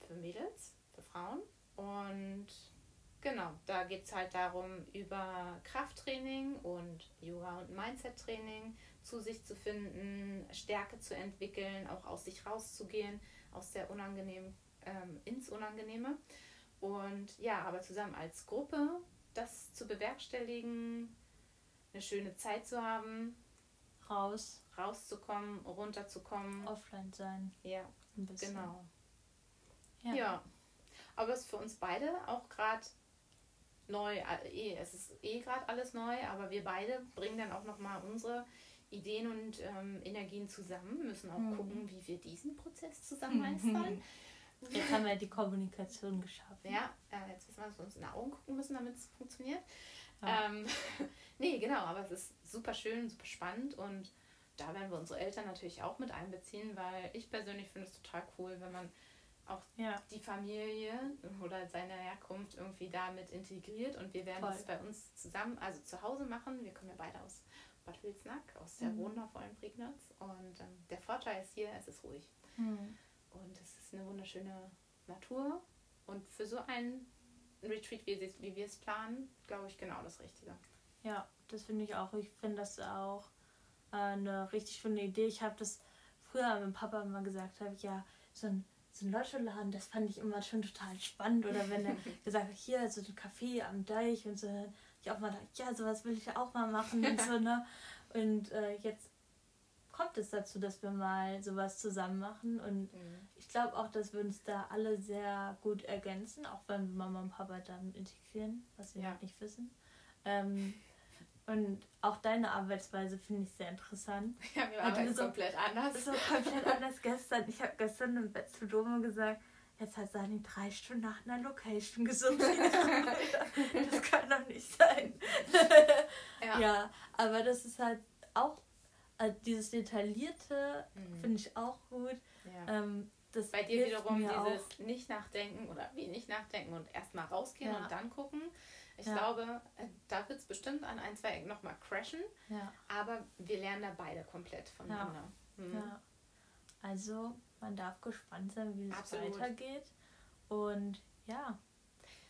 Speaker 2: für Mädels, für Frauen. Und Und genau, da geht es halt darum, über Krafttraining und Yoga und Mindset-Training zu sich zu finden, Stärke zu entwickeln, auch aus sich rauszugehen, aus der unangenehmen ähm, ins Unangenehme. Und ja, aber zusammen als Gruppe das zu bewerkstelligen, eine schöne Zeit zu haben.
Speaker 1: Raus.
Speaker 2: Rauszukommen, runterzukommen.
Speaker 1: Offline sein.
Speaker 2: Ja, ein bisschen. Genau. Ja. ja. Aber es ist für uns beide auch gerade neu. Eh, es ist eh gerade alles neu, aber wir beide bringen dann auch nochmal unsere Ideen und ähm, Energien zusammen, müssen auch mhm. gucken, wie wir diesen Prozess zusammen meistern.
Speaker 1: Jetzt haben wir die Kommunikation geschaffen.
Speaker 2: Ja, äh, jetzt wissen wir, dass wir uns in die Augen gucken müssen, damit es funktioniert. Ja. Ähm, nee, genau, aber es ist super schön, super spannend und da werden wir unsere Eltern natürlich auch mit einbeziehen, weil ich persönlich finde es total cool, wenn man auch ja. die Familie oder seine Herkunft irgendwie damit integriert und wir werden Voll. das bei uns zusammen, also zu Hause machen. Wir kommen ja beide aus Bad Wilsnack, aus der mhm. wundervollen Prignitz und ähm, der Vorteil ist hier, es ist ruhig. Mhm. Und es ist eine wunderschöne Natur. Und für so ein Retreat, wie, wie wir es planen, glaube ich, genau das Richtige.
Speaker 1: Ja, das finde ich auch. Ich finde das auch äh, eine richtig schöne Idee. Ich habe das früher mit Papa immer gesagt, habe ich ja so ein so ein Lottoladen, das fand ich immer schon total spannend. Oder wenn er gesagt hat, hier so ein Café am Deich und so, ich auch mal dachte, ja, sowas will ich auch mal machen und so, ne? Und äh, jetzt kommt es dazu, dass wir mal sowas zusammen machen. Und mhm. ich glaube auch, dass wir uns da alle sehr gut ergänzen, auch wenn wir Mama und Papa dann integrieren, was wir ja. noch nicht wissen. Ähm, und auch deine Arbeitsweise finde ich sehr interessant.
Speaker 2: Ja, wir arbeiten so, komplett anders.
Speaker 1: So komplett anders gestern. Ich habe gestern im Bett zu Domo gesagt, jetzt hat Sani drei Stunden nach einer Location gesucht. das kann doch nicht sein. ja. ja, aber das ist halt auch also dieses Detaillierte mhm. finde ich auch gut. Ja. Ähm,
Speaker 2: das Bei dir wiederum dieses auch. nicht nachdenken oder wenig nachdenken und erstmal rausgehen ja. und dann gucken. Ich ja. glaube, äh, da wird es bestimmt an ein, zwei Ecken nochmal crashen. Ja. Aber wir lernen da beide komplett voneinander.
Speaker 1: Ja. Mhm. ja. Also, man darf gespannt sein, wie es weitergeht. Und ja,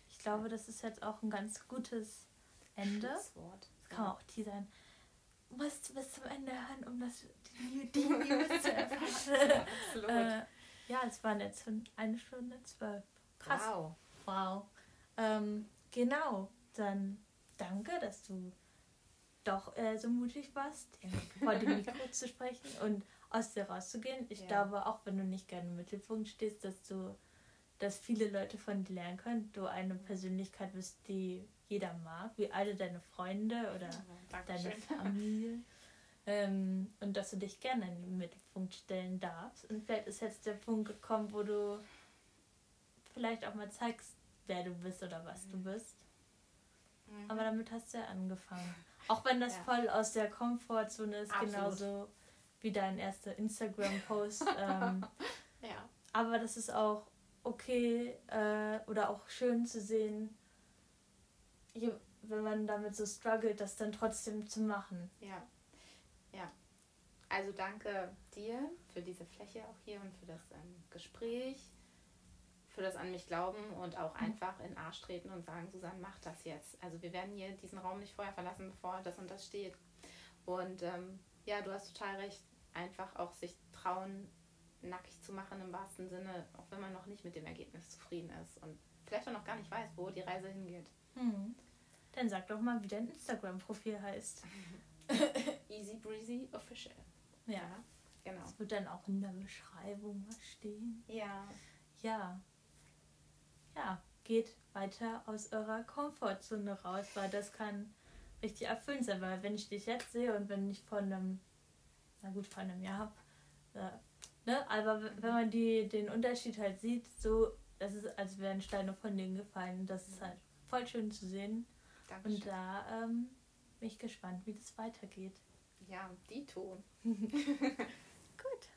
Speaker 1: ich glaube, das ist jetzt auch ein ganz gutes Ende. Das kann auch teasern musst bis zum Ende hören, um das, die, die News zu erfahren. Absolut. Äh, ja, es waren jetzt eine Stunde zwölf. Krass. Wow. Wow. Ähm, genau, dann danke, dass du doch äh, so mutig warst, vor dem Mikro zu sprechen und aus dir rauszugehen. Ich ja. glaube, auch wenn du nicht gerne im Mittelpunkt stehst, dass du, dass viele Leute von dir lernen können. Du eine Persönlichkeit bist, die jeder mag, wie alle deine Freunde oder ja, deine Familie. Ähm, und dass du dich gerne in den Mittelpunkt stellen darfst. Und vielleicht ist jetzt der Punkt gekommen, wo du vielleicht auch mal zeigst, wer du bist oder was mhm. du bist. Mhm. Aber damit hast du ja angefangen. Auch wenn das ja. voll aus der Komfortzone ist, Absolut. genauso wie dein erster Instagram-Post. ähm, ja. Aber das ist auch okay äh, oder auch schön zu sehen, wenn man damit so struggelt, das dann trotzdem zu machen.
Speaker 2: Ja. Ja. Also danke dir für diese Fläche auch hier und für das ähm, Gespräch, für das an mich glauben und auch mhm. einfach in Arsch treten und sagen, Susanne, mach das jetzt. Also wir werden hier diesen Raum nicht vorher verlassen, bevor das und das steht. Und ähm, ja, du hast total recht. Einfach auch sich trauen, nackig zu machen im wahrsten Sinne, auch wenn man noch nicht mit dem Ergebnis zufrieden ist und vielleicht auch noch gar nicht weiß, wo die Reise hingeht.
Speaker 1: Mhm. Dann sag doch mal, wie dein Instagram-Profil heißt.
Speaker 2: Easy Breezy Official.
Speaker 1: Ja, genau. Das wird dann auch in der Beschreibung mal stehen.
Speaker 2: Ja.
Speaker 1: Ja. Ja, geht weiter aus eurer Komfortzone raus, weil das kann richtig erfüllend sein, weil wenn ich dich jetzt sehe und wenn ich von einem, na gut, von einem Jahr habe, äh, ne, aber wenn man die, den Unterschied halt sieht, so, das ist, als wären Steine von denen gefallen, das ist halt voll schön zu sehen. Dankeschön. Und da ähm, bin ich gespannt, wie das weitergeht.
Speaker 2: Ja, Dito.